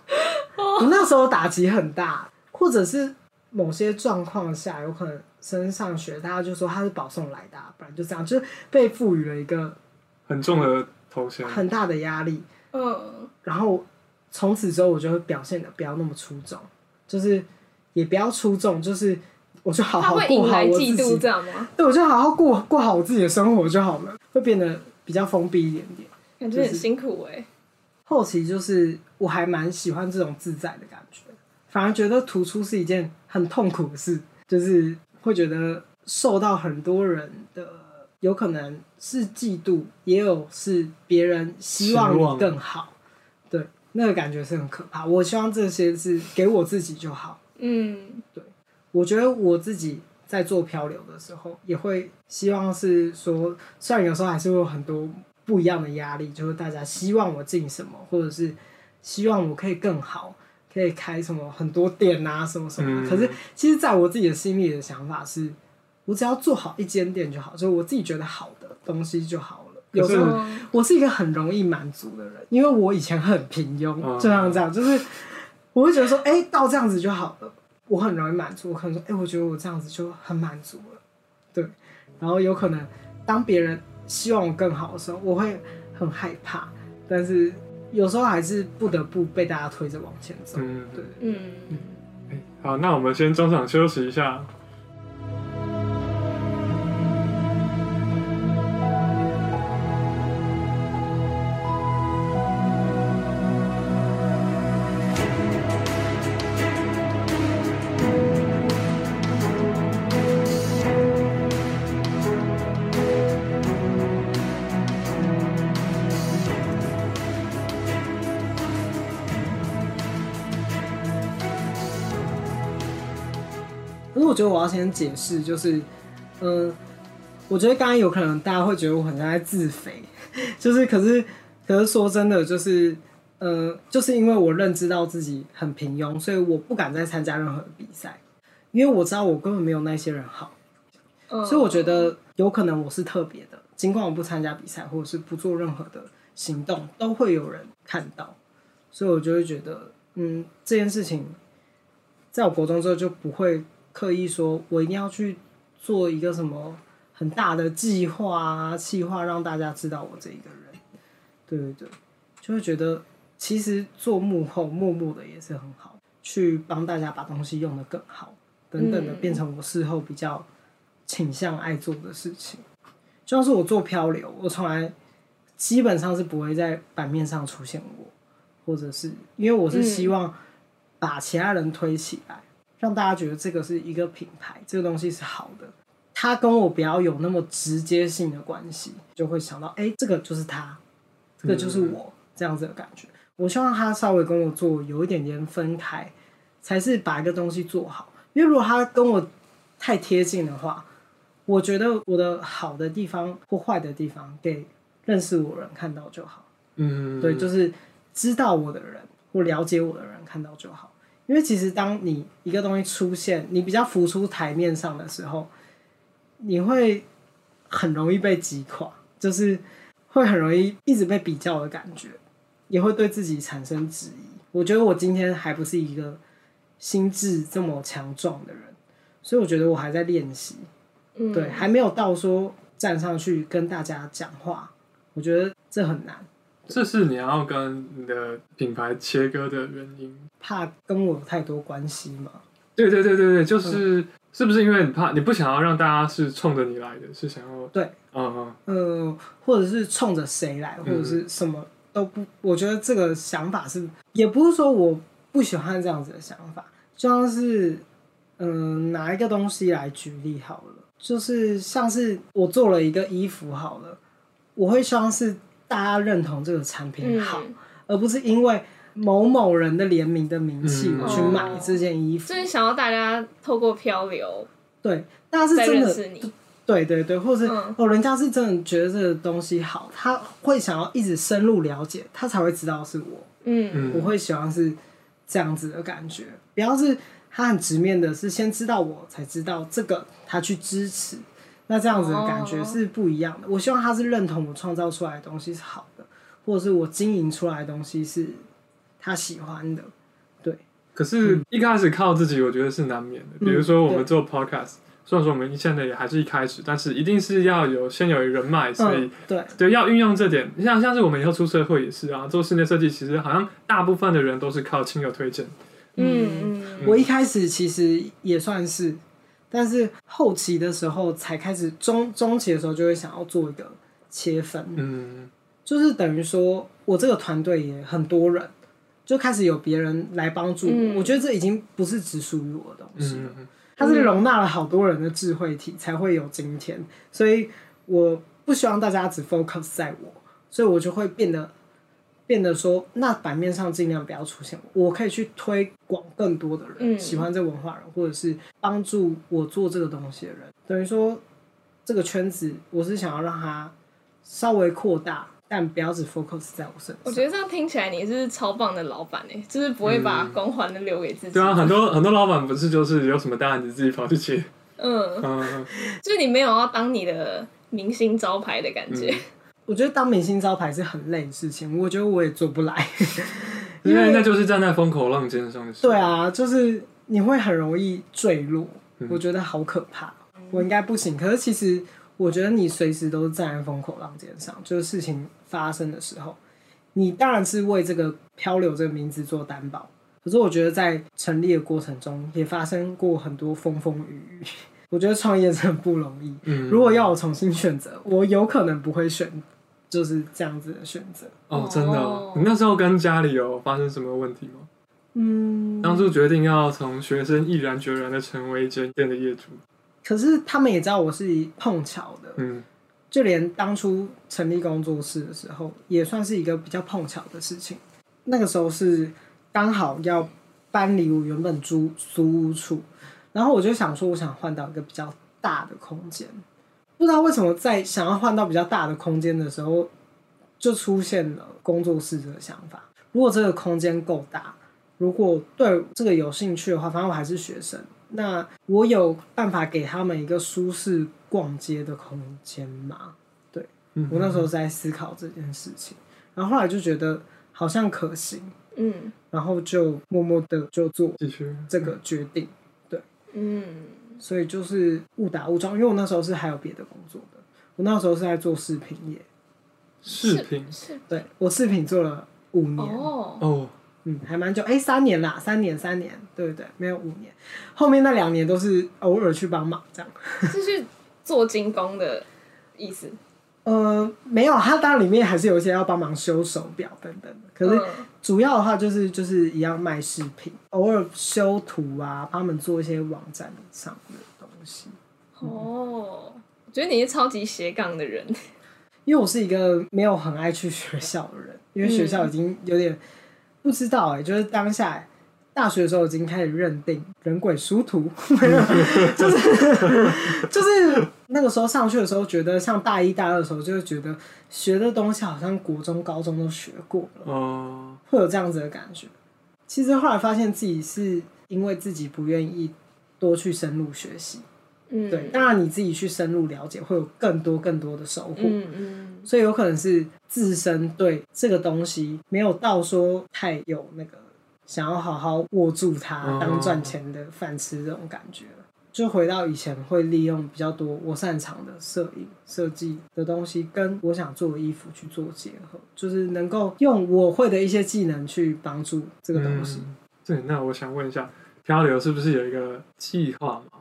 我那时候打击很大。或者是某些状况下，有可能升上学，大家就说他是保送来的，不然就这样，就是被赋予了一个很重的很大的压力。嗯，然后从此之后，我就会表现的不要那么出众，就是也不要出众，就是我就好好过好我自己，这样吗？对，我就好好过过好我自己的生活就好了，会变得比较封闭一点点，感觉很辛苦哎、欸。后期就是我还蛮喜欢这种自在的感觉。反而觉得突出是一件很痛苦的事，就是会觉得受到很多人的，有可能是嫉妒，也有是别人希望你更好，对，那个感觉是很可怕。我希望这些是给我自己就好，嗯，对，我觉得我自己在做漂流的时候，也会希望是说，虽然有时候还是会有很多不一样的压力，就是大家希望我进什么，或者是希望我可以更好。可以开什么很多店啊，什么什么。嗯、可是，其实在我自己的心里的想法是，我只要做好一间店就好，就是我自己觉得好的东西就好了。有时候，我是一个很容易满足的人，因为我以前很平庸，嗯、就像这样，就是我会觉得说，哎、欸，到这样子就好了，我很容易满足。我可能说，哎、欸，我觉得我这样子就很满足了，对。然后有可能，当别人希望我更好的时候，我会很害怕，但是。有时候还是不得不被大家推着往前走。嗯，对，嗯嗯。好，那我们先中场休息一下。觉得我要先解释，就是，嗯、呃，我觉得刚刚有可能大家会觉得我很像在自肥，就是，可是，可是说真的，就是，嗯，就是因为我认知到自己很平庸，所以我不敢再参加任何比赛，因为我知道我根本没有那些人好，所以我觉得有可能我是特别的，尽管我不参加比赛或者是不做任何的行动，都会有人看到，所以我就会觉得，嗯，这件事情在我国中之后就不会。刻意说，我一定要去做一个什么很大的计划啊、计划，让大家知道我这一个人。对对对，就会觉得其实做幕后默默的也是很好，去帮大家把东西用得更好，等等的，变成我事后比较倾向爱做的事情。就像是我做漂流，我从来基本上是不会在版面上出现我，或者是因为我是希望把其他人推起来，让大家觉得这个是一个品牌，这个东西是好的。他跟我不要有那么直接性的关系，就会想到，哎、欸，这个就是他，这个就是我，这样子的感觉。我希望他稍微跟我做有一点点分开，才是把一个东西做好。因为如果他跟我太贴近的话，我觉得我的好的地方或坏的地方，给认识我人看到就好。嗯，对，就是知道我的人或了解我的人看到就好。因为其实当你一个东西出现，你比较浮出台面上的时候。你会很容易被击垮，就是会很容易一直被比较的感觉，也会对自己产生质疑。我觉得我今天还不是一个心智这么强壮的人，所以我觉得我还在练习，嗯，对，还没有到说站上去跟大家讲话。我觉得这很难。这是你要跟你的品牌切割的原因？怕跟我有太多关系吗？对对对对对，就是。嗯是不是因为你怕你不想要让大家是冲着你来的，是想要对，嗯嗯呃，或者是冲着谁来，或者是什么都不，我觉得这个想法是，也不是说我不喜欢这样子的想法，就像是嗯、呃、拿一个东西来举例好了，就是像是我做了一个衣服好了，我会希望是大家认同这个产品好，嗯、而不是因为。某某人的联名的名气，我去买这件衣服，就是想要大家透过漂流，对，大家是真的，你。对对对，或者是、嗯、哦，人家是真的觉得这个东西好，他会想要一直深入了解，他才会知道是我，嗯，我会喜欢是这样子的感觉，不要是他很直面的，是先知道我才知道这个，他去支持，那这样子的感觉是不一样的。哦、我希望他是认同我创造出来的东西是好的，或者是我经营出来的东西是。他喜欢的，对。可是，一开始靠自己，我觉得是难免的。嗯、比如说，我们做 podcast，虽然说我们现在也还是一开始，但是一定是要有先有人脉，所以、嗯、对对，要运用这点。像像是我们以后出社会也是啊，做室内设计，其实好像大部分的人都是靠亲友推荐。嗯嗯，嗯我一开始其实也算是，但是后期的时候才开始中中期的时候就会想要做一个切分，嗯，就是等于说我这个团队也很多人。就开始有别人来帮助我，嗯、我觉得这已经不是只属于我的东西了，嗯、它是容纳了好多人的智慧体才会有今天，所以我不希望大家只 focus 在我，所以我就会变得变得说，那版面上尽量不要出现我，我可以去推广更多的人、嗯、喜欢这文化人，或者是帮助我做这个东西的人，等于说这个圈子我是想要让它稍微扩大。但不要只 focus 在我身上。我觉得这样听起来你是超棒的老板哎，就是不会把光环都留给自己。对啊，很多很多老板不是就是有什么单子自己跑去接。嗯嗯，就是你没有要当你的明星招牌的感觉。我觉得当明星招牌是很累的事情，我觉得我也做不来。因为那就是站在风口浪尖上的事。对啊，就是你会很容易坠落，我觉得好可怕。我应该不行，可是其实。我觉得你随时都站在风口浪尖上，就是事情发生的时候，你当然是为这个漂流这个名字做担保。可是我觉得在成立的过程中，也发生过很多风风雨雨。我觉得创业真的不容易。嗯，如果要我重新选择，我有可能不会选，就是这样子的选择。哦，真的哦？你那时候跟家里有发生什么问题吗？嗯，当初决定要从学生毅然决然的成为间店的业主。可是他们也知道我是碰巧的，嗯，就连当初成立工作室的时候，也算是一个比较碰巧的事情。那个时候是刚好要搬离我原本租租屋处，然后我就想说，我想换到一个比较大的空间。不知道为什么在想要换到比较大的空间的时候，就出现了工作室这个想法。如果这个空间够大，如果对这个有兴趣的话，反正我还是学生。那我有办法给他们一个舒适逛街的空间吗？对，嗯、我那时候在思考这件事情，然后后来就觉得好像可行，嗯，然后就默默的就做这个决定，对，嗯，所以就是误打误撞，因为我那时候是还有别的工作的，我那时候是在做视频业，视频，对，我视频做了五年哦哦，嗯，还蛮久，哎、欸，三年啦，三年，三年，对不对？没有五年，后面那两年都是偶尔去帮忙这样，就 是做精工的意思。呃，没有，他当然里面还是有一些要帮忙修手表等等的。可是主要的话就是就是一样卖饰品，偶尔修图啊，帮他们做一些网站上的东西。哦，我觉得你是超级斜杠的人，因为我是一个没有很爱去学校的人，因为学校已经有点不知道哎、欸，就是当下。大学的时候已经开始认定人鬼殊途，就是就是那个时候上去的时候，觉得像大一、大二的时候，就会觉得学的东西好像国中、高中都学过了，哦，会有这样子的感觉。其实后来发现自己是因为自己不愿意多去深入学习，嗯，对。当然你自己去深入了解，会有更多更多的收获，嗯嗯。所以有可能是自身对这个东西没有到说太有那个。想要好好握住它，当赚钱的饭吃这种感觉，就回到以前会利用比较多我擅长的摄影设计的东西，跟我想做的衣服去做结合，就是能够用我会的一些技能去帮助这个东西。嗯。对，那我想问一下，漂流是不是有一个计划吗？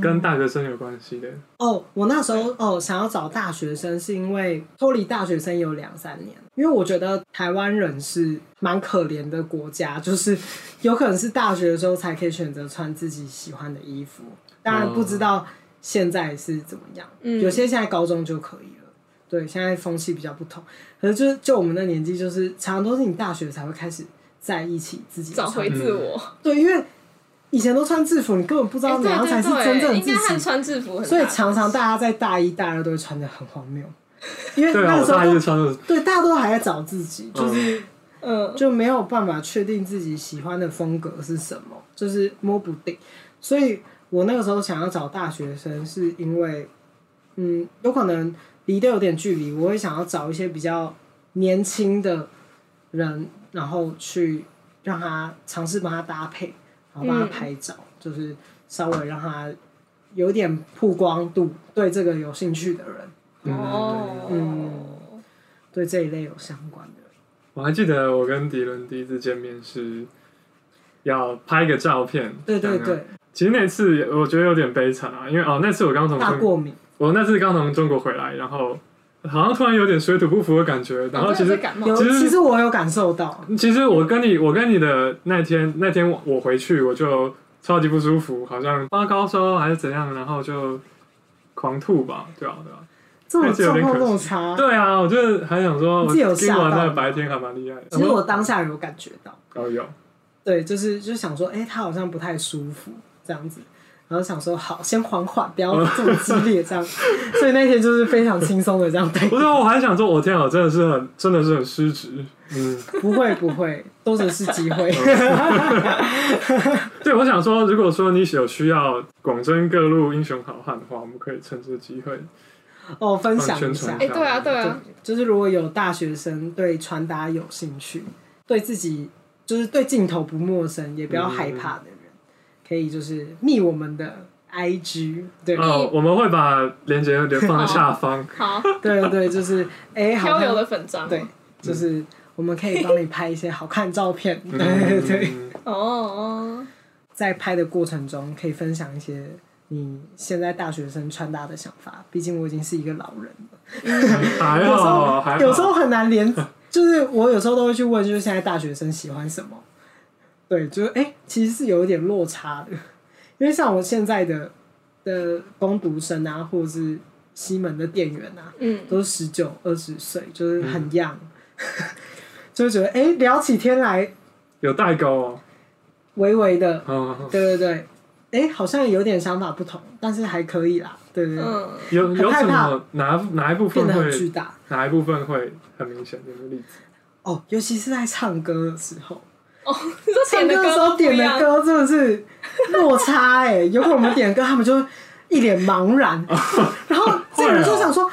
跟大学生有关系的哦，我那时候哦想要找大学生，是因为脱离大学生有两三年，因为我觉得台湾人是蛮可怜的国家，就是 有可能是大学的时候才可以选择穿自己喜欢的衣服，当然不知道现在是怎么样，嗯，有些现在高中就可以了，对，现在风气比较不同，可是就就我们的年纪，就是常常都是你大学才会开始在一起自己找回自我，对，因为。以前都穿制服，你根本不知道怎样才是真正的自己。穿制服，所以常常大家在大一、大二都会穿的很荒谬，因为那个时候都对大家都还在找自己，就是嗯，就没有办法确定自己喜欢的风格是什么，就是摸不定。所以我那个时候想要找大学生，是因为嗯，有可能离得有点距离，我会想要找一些比较年轻的人，然后去让他尝试帮他搭配。然后帮他拍照，嗯，就是稍微让他有点曝光度，对这个有兴趣的人，哦，嗯，对这一类有相关的。我还记得我跟迪伦第一次见面是要拍一个照片，对对对。其实那次我觉得有点悲惨啊，因为哦，那次我刚从大过敏，我那次刚从中国回来，然后。好像突然有点水土不服的感觉，然后其实其实其实我有感受到。其实我跟你我跟你的那天那天我回去我就超级不舒服，好像发高烧还是怎样，然后就狂吐吧，对吧？对吧？这么状况这么差？对啊，我就还想说，我今晚那个白天还蛮厉害的。其实我当下有感觉到，哦有，对，就是就想说，哎，他好像不太舒服这样子。然后想说好，先缓缓，不要 这么激烈，这样。所以那天就是非常轻松的这样 对。不是，我还想说，我天啊，真的是很，真的是很失职。嗯，不会不会，都只是机会。对，我想说，如果说你有需要广征各路英雄好汉的话，我们可以趁这个机会哦，分享一下。哎，对啊，对啊对，就是如果有大学生对传达有兴趣，对自己就是对镜头不陌生，也不要害怕的。嗯可以就是密我们的 IG，对哦，我们会把链接留放在下方。好，对对，就是哎，漂流的粉章，对，就是我们可以帮你拍一些好看的照片，对对对。哦哦，在拍的过程中可以分享一些你现在大学生穿搭的想法，毕竟我已经是一个老人了。还好，有时候很难连，就是我有时候都会去问，就是现在大学生喜欢什么。对，就是哎、欸，其实是有一点落差的，因为像我现在的的工读生啊，或者是西门的店员啊，嗯，都是十九二十岁，就是很 young，嗯、就觉得哎、欸，聊起天来有代沟哦，微微的，哦、对对对，哎、欸，好像有点想法不同，但是还可以啦，对对对，嗯、有有什么哪哪一部分会巨大，哪一部分会很明显？有没有例子？哦，尤其是在唱歌的时候。哦，唱歌的时候点的歌真的是落差哎、欸，有可能我们点的歌，他们就一脸茫然，然后这个人就想说，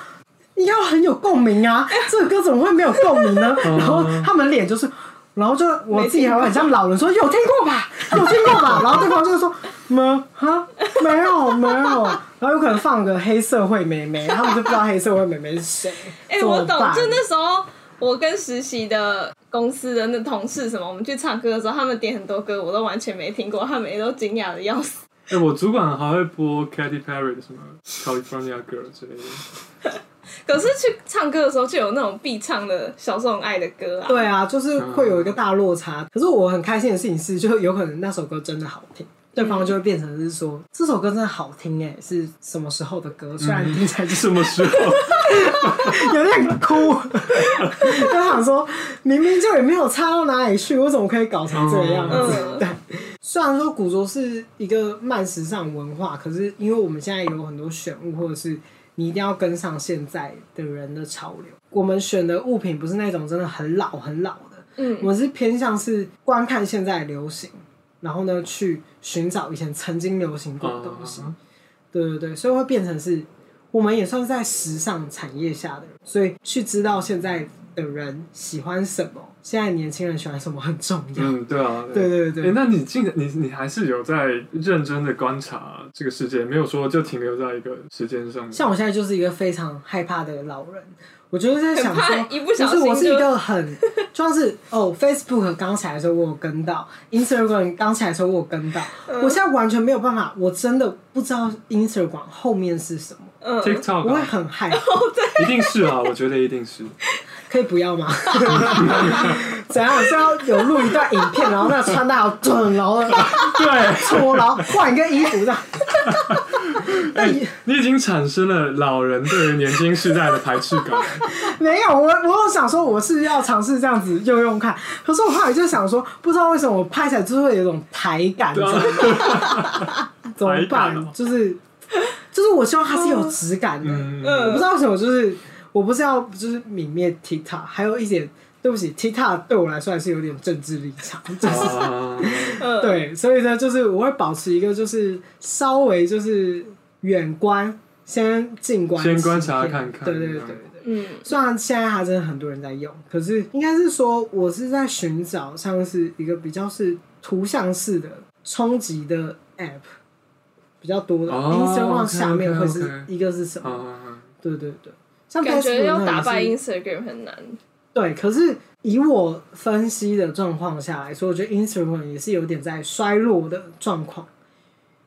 你要很有共鸣啊，这个歌怎么会没有共鸣呢？然后他们脸就是，然后就我自己还会很像老人说有听过吧，有听过吧，然后对方就说没哈没有没有，然后有可能放个黑社会妹妹，他们就不知道黑社会妹妹是谁。哎、欸，我懂，就那时候我跟实习的。公司的那同事什么，我们去唱歌的时候，他们点很多歌，我都完全没听过，他们也都惊讶的要死。哎、欸，我主管还会播 Katy Perry 的什么 California Girl 之类的。可是去唱歌的时候，就有那种必唱的小时候爱的歌啊。对啊，就是会有一个大落差。可是我很开心的事情是，就有可能那首歌真的好听。对方就会变成是说，这首歌真的好听哎，是什么时候的歌？虽然听起来是什么时候，有点哭。就想说，明明就也没有差到哪里去，我怎么可以搞成这个样子？对，虽然说古着是一个慢时尚文化，可是因为我们现在有很多选物，或者是你一定要跟上现在的人的潮流。我们选的物品不是那种真的很老很老的，嗯，我们是偏向是观看现在流行。然后呢，去寻找以前曾经流行过的东西，uh. 对对对，所以会变成是，我们也算是在时尚产业下的人，所以去知道现在的人喜欢什么，现在年轻人喜欢什么很重要。嗯，对啊，对对对。那你进你你还是有在认真的观察这个世界，没有说就停留在一个时间上。像我现在就是一个非常害怕的老人。我就是在想说，一不小心就是我是一个很，就像是哦，Facebook 刚起来的时候我有跟到，Instagram 刚起来的时候我有跟到，嗯、我现在完全没有办法，我真的不知道 Instagram 后面是什么。嗯、TikTok 我会很害怕，一定是啊，我觉得一定是。可以不要吗？怎样？是要有录一段影片，然后那个穿搭要整，然后对搓，然后换一个衣服这样。欸、你已经产生了老人对于年轻世代的排斥感。没有，我我有想说我是要尝试这样子用用看，可是我后来就想说，不知道为什么我拍起来就是会有一种台感，怎么办？喔、就是就是我希望它是有质感的，嗯、我不知道为什么就是。我不是要就是泯灭 TikTok，还有一点对不起，TikTok 对我来说还是有点政治立场，就 是对，所以呢，就是我会保持一个就是稍微就是远观，先近观，先观察看看，对对对嗯，虽然现在还真的很多人在用，可是应该是说我是在寻找像是一个比较是图像式的冲击的 App 比较多的，Instagram 下面会是一个是什么？对对对。像感觉要打败 Instagram 很难。对，可是以我分析的状况下来说，我觉得 Instagram 也是有点在衰落的状况，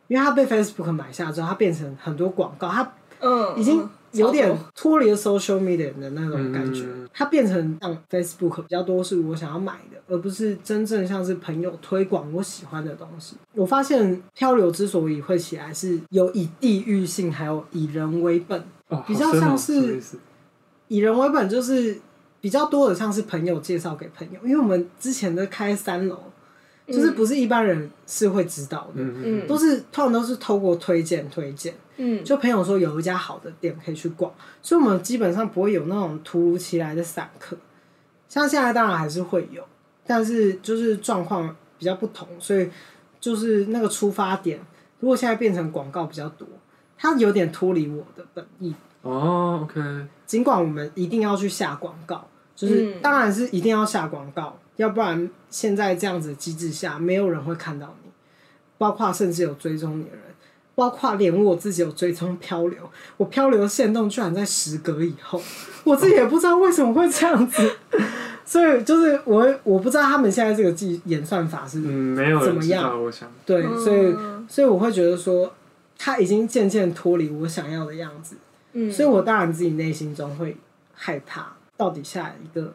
因为它被 Facebook 买下之后，它变成很多广告，它嗯已经有点脱离了 social media 的那种感觉，嗯、它变成像 Facebook 比较多是我想要买的，而不是真正像是朋友推广我喜欢的东西。我发现漂流之所以会起来，是有以地域性，还有以人为本。比较像是以人为本，就是比较多的像是朋友介绍给朋友，因为我们之前的开三楼，就是不是一般人是会知道的，嗯、都是通常都是透过推荐推荐，嗯，就朋友说有一家好的店可以去逛，所以我们基本上不会有那种突如其来的散客，像现在当然还是会有，但是就是状况比较不同，所以就是那个出发点，如果现在变成广告比较多。它有点脱离我的本意。哦。Oh, OK，尽管我们一定要去下广告，就是当然是一定要下广告，嗯、要不然现在这样子的机制下，没有人会看到你，包括甚至有追踪你的人，包括连我自己有追踪漂流，我漂流的限动居然在时隔以后，我自己也不知道为什么会这样子，所以就是我我不知道他们现在这个计演算法是嗯没有怎么样，我想。对，所以所以我会觉得说。他已经渐渐脱离我想要的样子，嗯，所以我当然自己内心中会害怕，到底下一个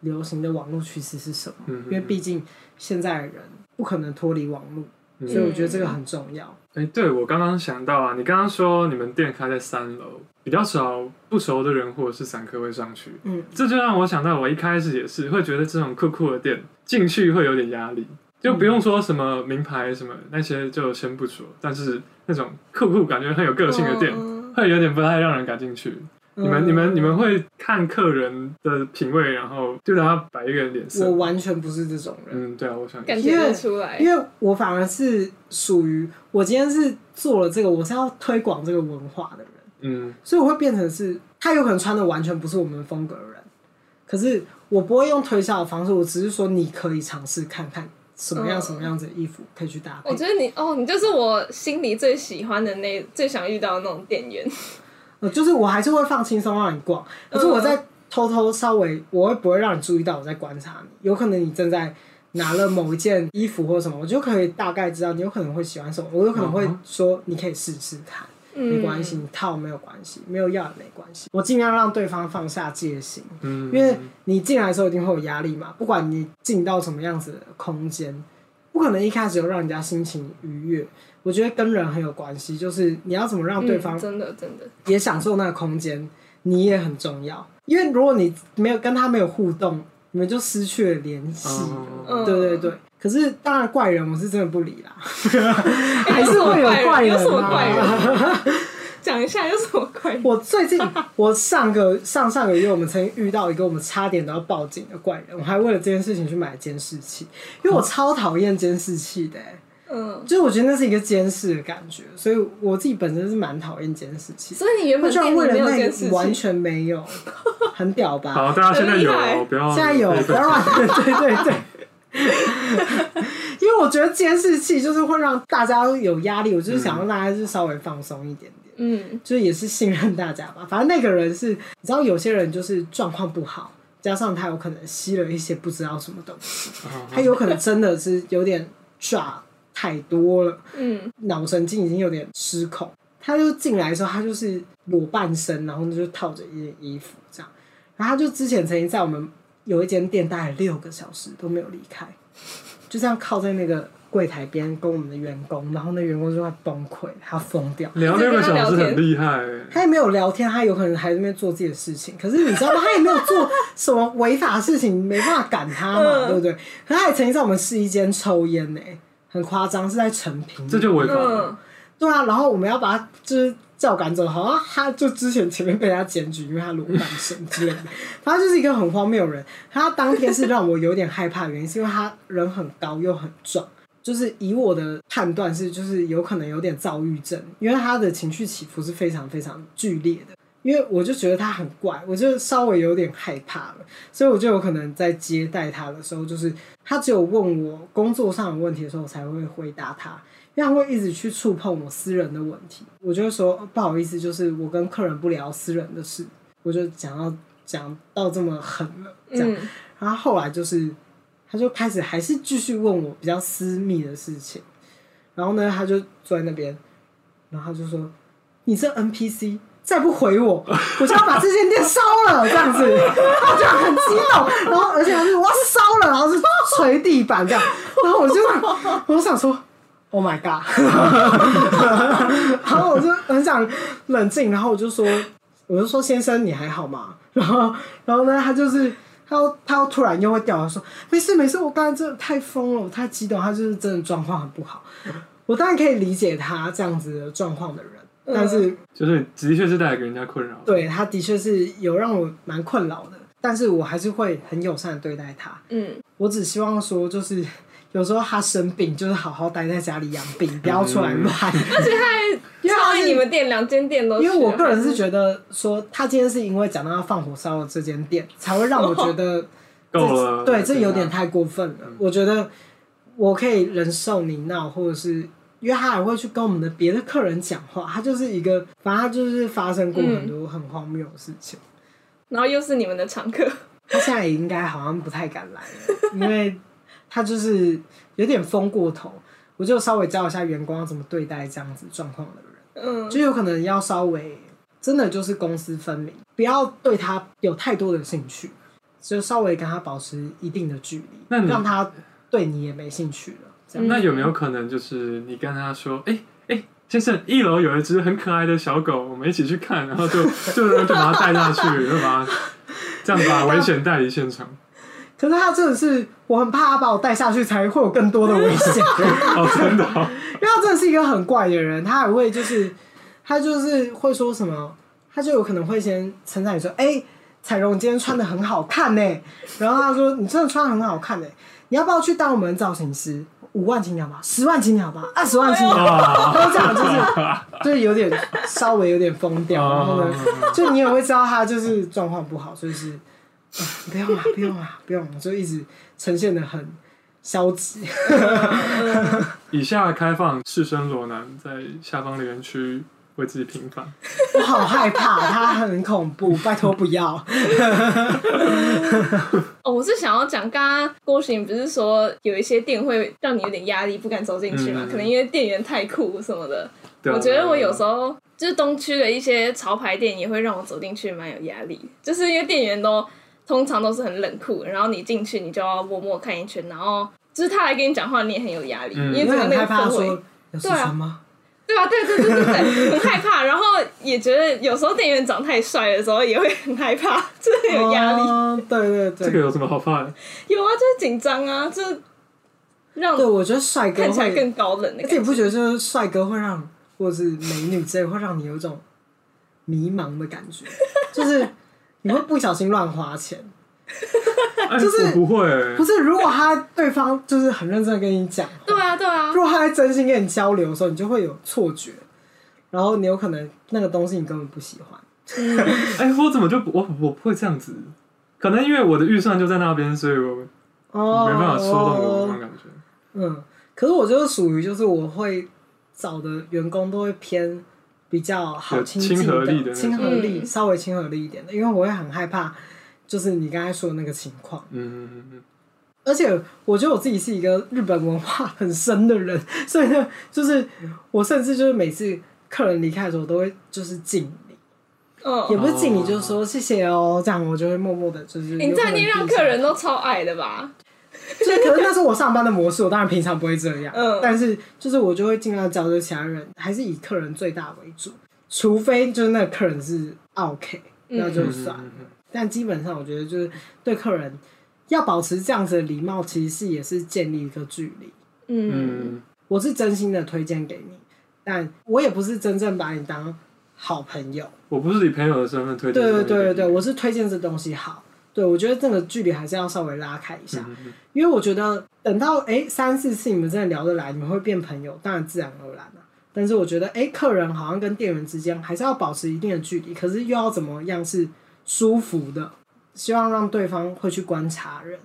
流行的网络趋势是什么？嗯、因为毕竟现在的人不可能脱离网络，嗯、所以我觉得这个很重要。哎、欸，对，我刚刚想到啊，你刚刚说你们店开在三楼，比较少不熟的人或者是散客会上去，嗯，这就让我想到我一开始也是会觉得这种酷酷的店进去会有点压力。就不用说什么名牌什么那些就先不说，但是那种酷酷感觉很有个性的店，会有点不太让人敢进去。你们、你们、你们会看客人的品味，然后就让他摆一个人脸色。我完全不是这种人。嗯，对啊，我想感觉出来，因为我反而是属于我今天是做了这个，我是要推广这个文化的人。嗯，所以我会变成是他有可能穿的完全不是我们风格的人，可是我不会用推销的方式，我只是说你可以尝试看看。什么样什么样子的衣服可以去搭配？我觉得你哦，你就是我心里最喜欢的那最想遇到的那种店员。呃，就是我还是会放轻松让你逛，可是我在偷偷稍微，我会不会让你注意到我在观察你？有可能你正在拿了某一件衣服或什么，我就可以大概知道你有可能会喜欢什么。我有可能会说，你可以试试看，没关系，你套没有关系，没有要也没关系。我尽量让对方放下戒心，嗯因为你进来的时候一定会有压力嘛，不管你进到什么样子的空间，不可能一开始就让人家心情愉悦。我觉得跟人很有关系，就是你要怎么让对方真的真的也享受那个空间，你也很重要。因为如果你没有跟他没有互动，你们就失去了联系。嗯、对对对。可是当然怪人，我是真的不理啦。还是会有怪人，有什么怪人？讲一下有什么怪人？我最近，我上个上上个月，我们曾经遇到一个我们差点都要报警的怪人，我还为了这件事情去买监视器，因为我超讨厌监视器的、欸。嗯，就是我觉得那是一个监视的感觉，所以我自己本身是蛮讨厌监视器。所以你原本居然为了那个完全没有，很屌吧？好，大家现在有，不要现在有，不要乱。对对对，因为我觉得监视器就是会让大家有压力，我就是想让大家是稍微放松一点点。嗯，就是也是信任大家吧。反正那个人是，你知道，有些人就是状况不好，加上他有可能吸了一些不知道什么东西，他有可能真的是有点抓。太多了，嗯，脑神经已经有点失控。他就进来的时候，他就是裸半身，然后就套着一件衣服这样。然后他就之前曾经在我们有一间店待了六个小时都没有离开，就这样靠在那个柜台边跟我们的员工，然后那员工就快崩溃，他要疯掉。聊六个小时很厉害，他也没有聊天，他有可能还在那边做自己的事情。可是你知道吗？他也没有做什么违法的事情，没办法赶他嘛，对不对？可他也曾经在我们试衣间抽烟呢。很夸张，是在成品，这就违法了。嗯，对啊，然后我们要把他就是叫赶走，好像他就之前前面被他检举，因为他裸半身之类的，反正就是一个很荒谬的人。他当天是让我有点害怕原因，是因为他人很高又很壮，就是以我的判断是，就是有可能有点躁郁症，因为他的情绪起伏是非常非常剧烈的。因为我就觉得他很怪，我就稍微有点害怕了，所以我就有可能在接待他的时候，就是他只有问我工作上的问题的时候，我才会回答他，因为他会一直去触碰我私人的问题，我就会说不好意思，就是我跟客人不聊私人的事，我就讲到讲到这么狠了，这样，嗯、然后后来就是他就开始还是继续问我比较私密的事情，然后呢，他就坐在那边，然后他就说你这 NPC。再不回我，我就要把这间店烧了，这样子，他就很激动，然后而且他是我要烧了，然后是捶地板这样，然后我就，我想说，Oh my god，然后我就很想冷静，然后我就说，我就说先生你还好吗？然后，然后呢，他就是他又他又突然又会掉，他说没事没事，我刚才真的太疯了，我太激动，他就是真的状况很不好，我当然可以理解他这样子的状况的人。但是，就是的确是带来给人家困扰。对，他的确是有让我蛮困扰的，但是我还是会很友善的对待他。嗯，我只希望说，就是有时候他生病，就是好好待在家里养病，不要出来乱。而且他还因为他是你们店两间店都，因为我个人是觉得说，他今天是因为讲到要放火烧了这间店，才会让我觉得 够了。对，这有点太过分了。我觉得我可以忍受你闹，或者是。因为他还会去跟我们的别的客人讲话，他就是一个，反正他就是发生过很多很荒谬的事情，嗯，然后又是你们的常客，他现在也应该好像不太敢来了，因为他就是有点疯过头，我就稍微教一下员工要怎么对待这样子状况的人，嗯，就有可能要稍微真的就是公私分明，不要对他有太多的兴趣，就稍微跟他保持一定的距离，那你让他对你也没兴趣了。那有没有可能就是你跟他说，哎、欸、哎、欸，先生，一楼有一只很可爱的小狗，我们一起去看，然后就就就把它带下去，就把它这样把危险带离现场。可是他真的是，我很怕他把我带下去，才会有更多的危险。哦，真的、哦，因为他真的是一个很怪的人，他还会就是他就是会说什么，他就有可能会先称赞你说，哎、欸，彩荣，你今天穿的很好看呢。然后他说，你真的穿的很好看呢，你要不要去当我们的造型师？五万起鸟吧，十万起鸟吧，二十万起鸟吧，都这样，就是就是有点稍微有点疯掉，然后呢，就你也会知道他就是状况不好，所以是，啊、不用了，不用了，不用了，就一直呈现的很消极。以下开放赤身裸男在下方留言区为自己平反。我好害怕，他很恐怖，拜托不要。哦，我是想要讲，刚刚郭行不是说有一些店会让你有点压力，不敢走进去嘛？嗯、可能因为店员太酷什么的。对我觉得我有时候就是东区的一些潮牌店也会让我走进去蛮有压力，就是因为店员都通常都是很冷酷，然后你进去你就要默默看一圈，然后就是他来跟你讲话，你也很有压力，嗯、因为整个那个氛围。对啊。对啊，对对对对对，很害怕，然后也觉得有时候店员长太帅的时候也会很害怕，真的有压力。哦。对对对，这个有什么好怕的？有啊，就是紧张啊，就是让对我觉得帅哥看起来更高冷。而且你不觉得就是帅哥会让，或者是美女之类会让你有一种迷茫的感觉，就是你会不小心乱花钱。就是不会，不是如果他对方就是很认真的跟你讲，对啊对啊，如果他在真心跟你交流的时候，你就会有错觉，然后你有可能那个东西你根本不喜欢。哎，我怎么就我我不会这样子？可能因为我的预算就在那边，所以我没办法说动我那种感觉。嗯，可是我就是属于就是我会找的员工都会偏比较好亲近的、亲和力的、亲和力稍微亲和力一点的，因为我会很害怕。就是你刚才说的那个情况，嗯嗯嗯，而且我觉得我自己是一个日本文化很深的人，所以呢，就是我甚至就是每次客人离开的时候，我都会就是敬礼，嗯，也不是敬礼，就是说谢谢哦，这样我就会默默的，就是你这样你让客人都超爱的吧？所以可能那是我上班的模式，我当然平常不会这样，嗯，但是就是我就会尽量教着其他人，还是以客人最大为主，除非就是那个客人是 OK，那就算了。嗯但基本上，我觉得就是对客人要保持这样子的礼貌，其实是也是建立一个距离。嗯，我是真心的推荐给你，但我也不是真正把你当好朋友。我不是以朋友的身份推荐。对对对对对，我是推荐这东西好。对，我觉得这个距离还是要稍微拉开一下，因为我觉得等到哎三四次你们真的聊得来，你们会变朋友，当然自然而然了。但是我觉得哎，客人好像跟店员之间还是要保持一定的距离，可是又要怎么样是？舒服的，希望让对方会去观察人。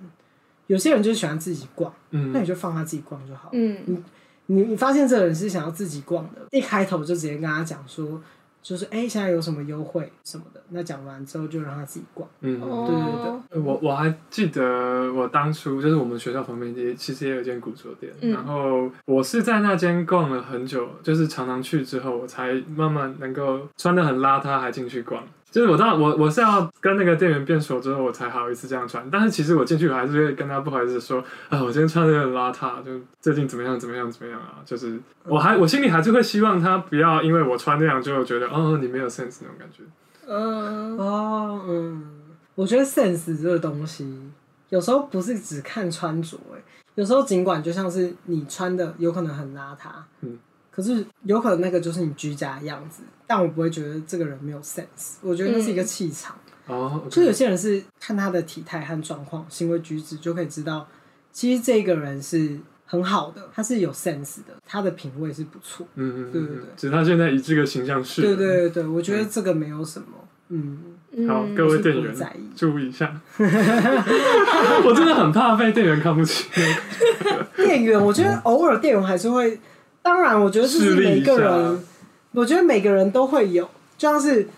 有些人就喜欢自己逛，嗯，那你就放他自己逛就好。嗯，你你你发现这个人是想要自己逛的，一开头就直接跟他讲说，就是哎、欸，现在有什么优惠什么的。那讲完之后就让他自己逛。嗯，对对对。我我还记得我当初就是我们学校旁边也其实也有一间古着店，嗯、然后我是在那间逛了很久，就是常常去之后，我才慢慢能够穿的很邋遢还进去逛。就是我当然我我是要跟那个店员变熟之后，我才好意思这样穿。但是其实我进去我还是会跟他不好意思说啊，我今天穿的有点邋遢，就最近怎么样怎么样怎么样啊？就是我还我心里还是会希望他不要因为我穿那样就觉得哦，你没有 sense 那种感觉。嗯哦嗯，我觉得 sense 这个东西有时候不是只看穿着，哎，有时候尽管就像是你穿的有可能很邋遢，嗯。可是有可能那个就是你居家的样子，但我不会觉得这个人没有 sense。我觉得那是一个气场。哦，嗯 oh. 所以有些人是看他的体态和状况、行为举止就可以知道，其实这个人是很好的，他是有 sense 的，他的品味是不错。嗯嗯，对对对。只是他现在以这个形象是。对对对对，我觉得这个没有什么。嗯。好，各位店员注意一下。我真的很怕被店员看不起。店员，我觉得偶尔店员还是会。当然，我觉得这是每个人，我觉得每个人都会有，就像是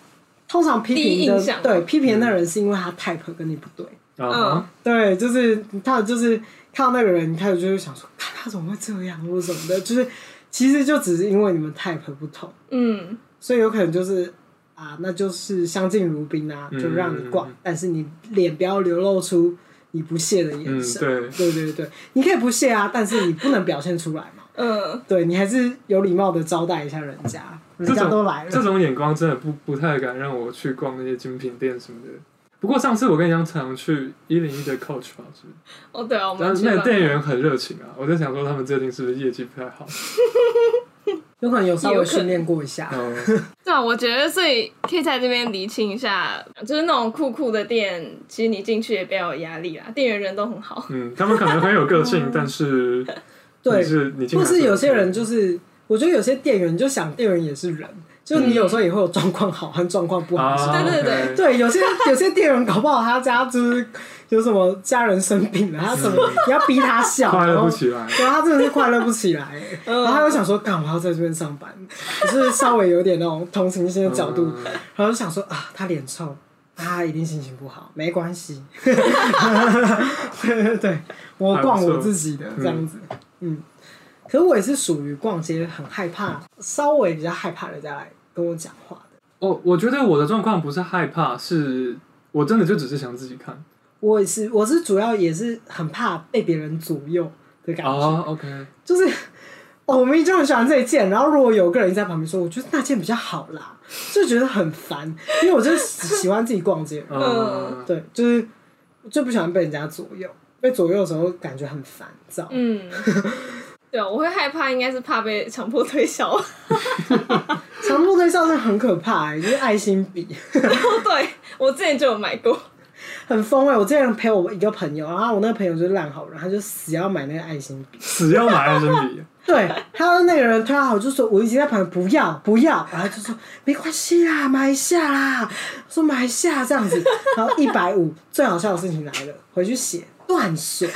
通常批评的，对批评的那人是因为他 type 跟你不对，嗯，对，就是他就是看到那个人，他就会想说，看他怎么会这样或什么的，就是其实就只是因为你们 type 不同，嗯，所以有可能就是啊，那就是相敬如宾啊，就让你逛，嗯、但是你脸不要流露出你不屑的眼神，嗯、对，对对对，你可以不屑啊，但是你不能表现出来嘛。嗯，对，你还是有礼貌的招待一下人家，人家都来了。这种眼光真的不不太敢让我去逛那些精品店什么的。不过上次我跟你讲，常去一零一的 Coach 吧，是哦，对啊，我们那个店员很热情啊，我在想说他们最近是不是业绩不太好？有可能有稍微训练过一下。对啊，我觉得所以可以在这边厘清一下，就是那种酷酷的店，其实你进去也不要有压力啦，店员人都很好。嗯，他们可能很有个性，但是。对，是，或是有些人就是我觉得有些店员，就想店员也是人，就你有时候也会有状况好和状况不好。对对对对，有些有些店员搞不好他家就是有什么家人生病了，他什么你要逼他笑，快乐不起来，对，他真的是快乐不起来。然后他又想说，干嘛要在这边上班？就是稍微有点那种同情心的角度，然后就想说啊，他脸臭。他一定心情不好，没关系。对对对，我逛我自己的这样子，嗯。可是我也是属于逛街很害怕，稍微比较害怕人家来跟我讲话的。哦，我觉得我的状况不是害怕，是我真的就只是想自己看。我也是，我是主要也是很怕被别人左右的感觉。哦，OK，就是。哦，我明明就很喜欢这一件，然后如果有个人在旁边说，我觉得那件比较好啦，就觉得很烦，因为我就是喜欢自己逛街，嗯，对，就是就不喜欢被人家左右，被左右的时候感觉很烦躁，嗯，对啊，我会害怕，应该是怕被强迫推销，强迫推销是很可怕，欸，就是爱心笔，对，我之前就有买过。很疯哎、欸！我之前陪我一个朋友，然后我那个朋友就是烂好人，他就死要买那个爱心笔，死要买爱心笔。对，他说那个人推好，就说我已经在旁边不要不要，然后就说没关系啦，买一下啦，说买一下这样子，然后一百五，最好笑的事情来了，回去写。断水，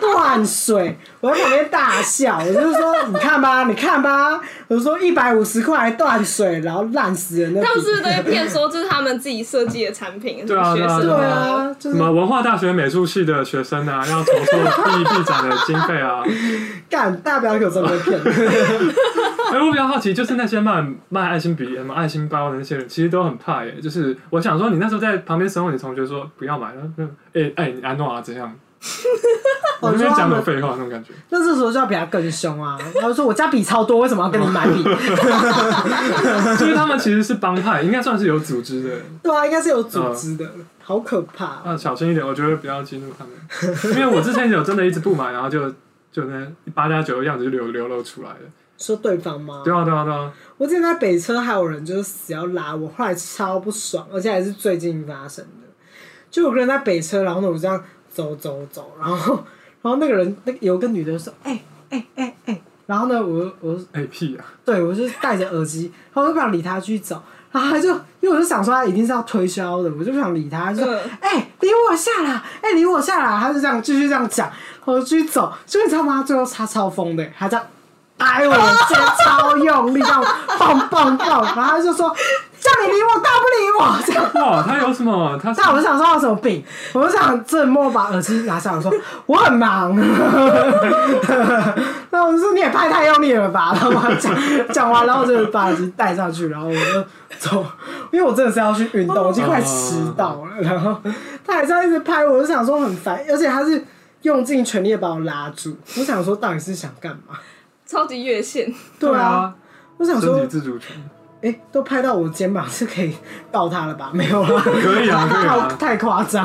断水！我在旁边大笑，我就是说，你看吧，你看吧，我就说一百五十块断水，然后烂死人。他们是不是都会骗说这是他们自己设计的产品？对啊，对啊，对啊，什么文化大学美术系的学生啊，要筹措毕毕展的经费啊，干大表哥真的骗。哎，我比较好奇，就是那些卖卖爱心笔、什么爱心包的那些人，其实都很怕耶。就是我想说，你那时候在旁边时候，你同学说不要买了，哎哎，你安诺啊，怎样？我那边讲的废话那种感觉。那这时候就要比他更凶啊！他就说：“我家笔超多，为什么要跟你买笔？” 就是他们其实是帮派，应该算是有组织的。对啊，应该是有组织的，呃、好可怕、喔。啊，小心一点，我觉得不要激怒他们。因为我之前有真的一直不买，然后就就那八加九的样子就流流露出来了。说对方吗？对啊，对啊，对啊！我之前在北车还有人就是死要拉我，后来超不爽，而且还是最近发生的。就有个人在北车，然后呢我这样走走走，然后然后那个人那有个女的说：“哎哎哎哎！”然后呢我我哎屁啊！对我就戴着耳机，然后我就不想理他继续走，然后他就因为我就想说他一定是要推销的，我就不想理他，就说：“哎、欸、我下来！哎、欸，离我下来！”他就这样继续这样讲，我就继续走，就你知道吗？最后他超疯的，他这样。哎，我肩 超用力，这样蹦蹦蹦，然后他就说：“叫你理我，倒不理我。”这样哇，他有什么？他……但我想说他有什么病？我就想这默把耳机拿下来，我说我很忙。那我就说你也拍太用力了吧？然后讲讲完，然后就把耳机戴上去，然后我就走，因为我真的是要去运动，我已经快迟到了。然后他还是要一直拍，我就想说很烦，而且他是用尽全力的把我拉住。我想说到底是想干嘛？超级越线，对啊，我想说，自主权，哎、欸，都拍到我肩膀，是可以告他了吧？没有了，可以啊，可以啊，太夸张。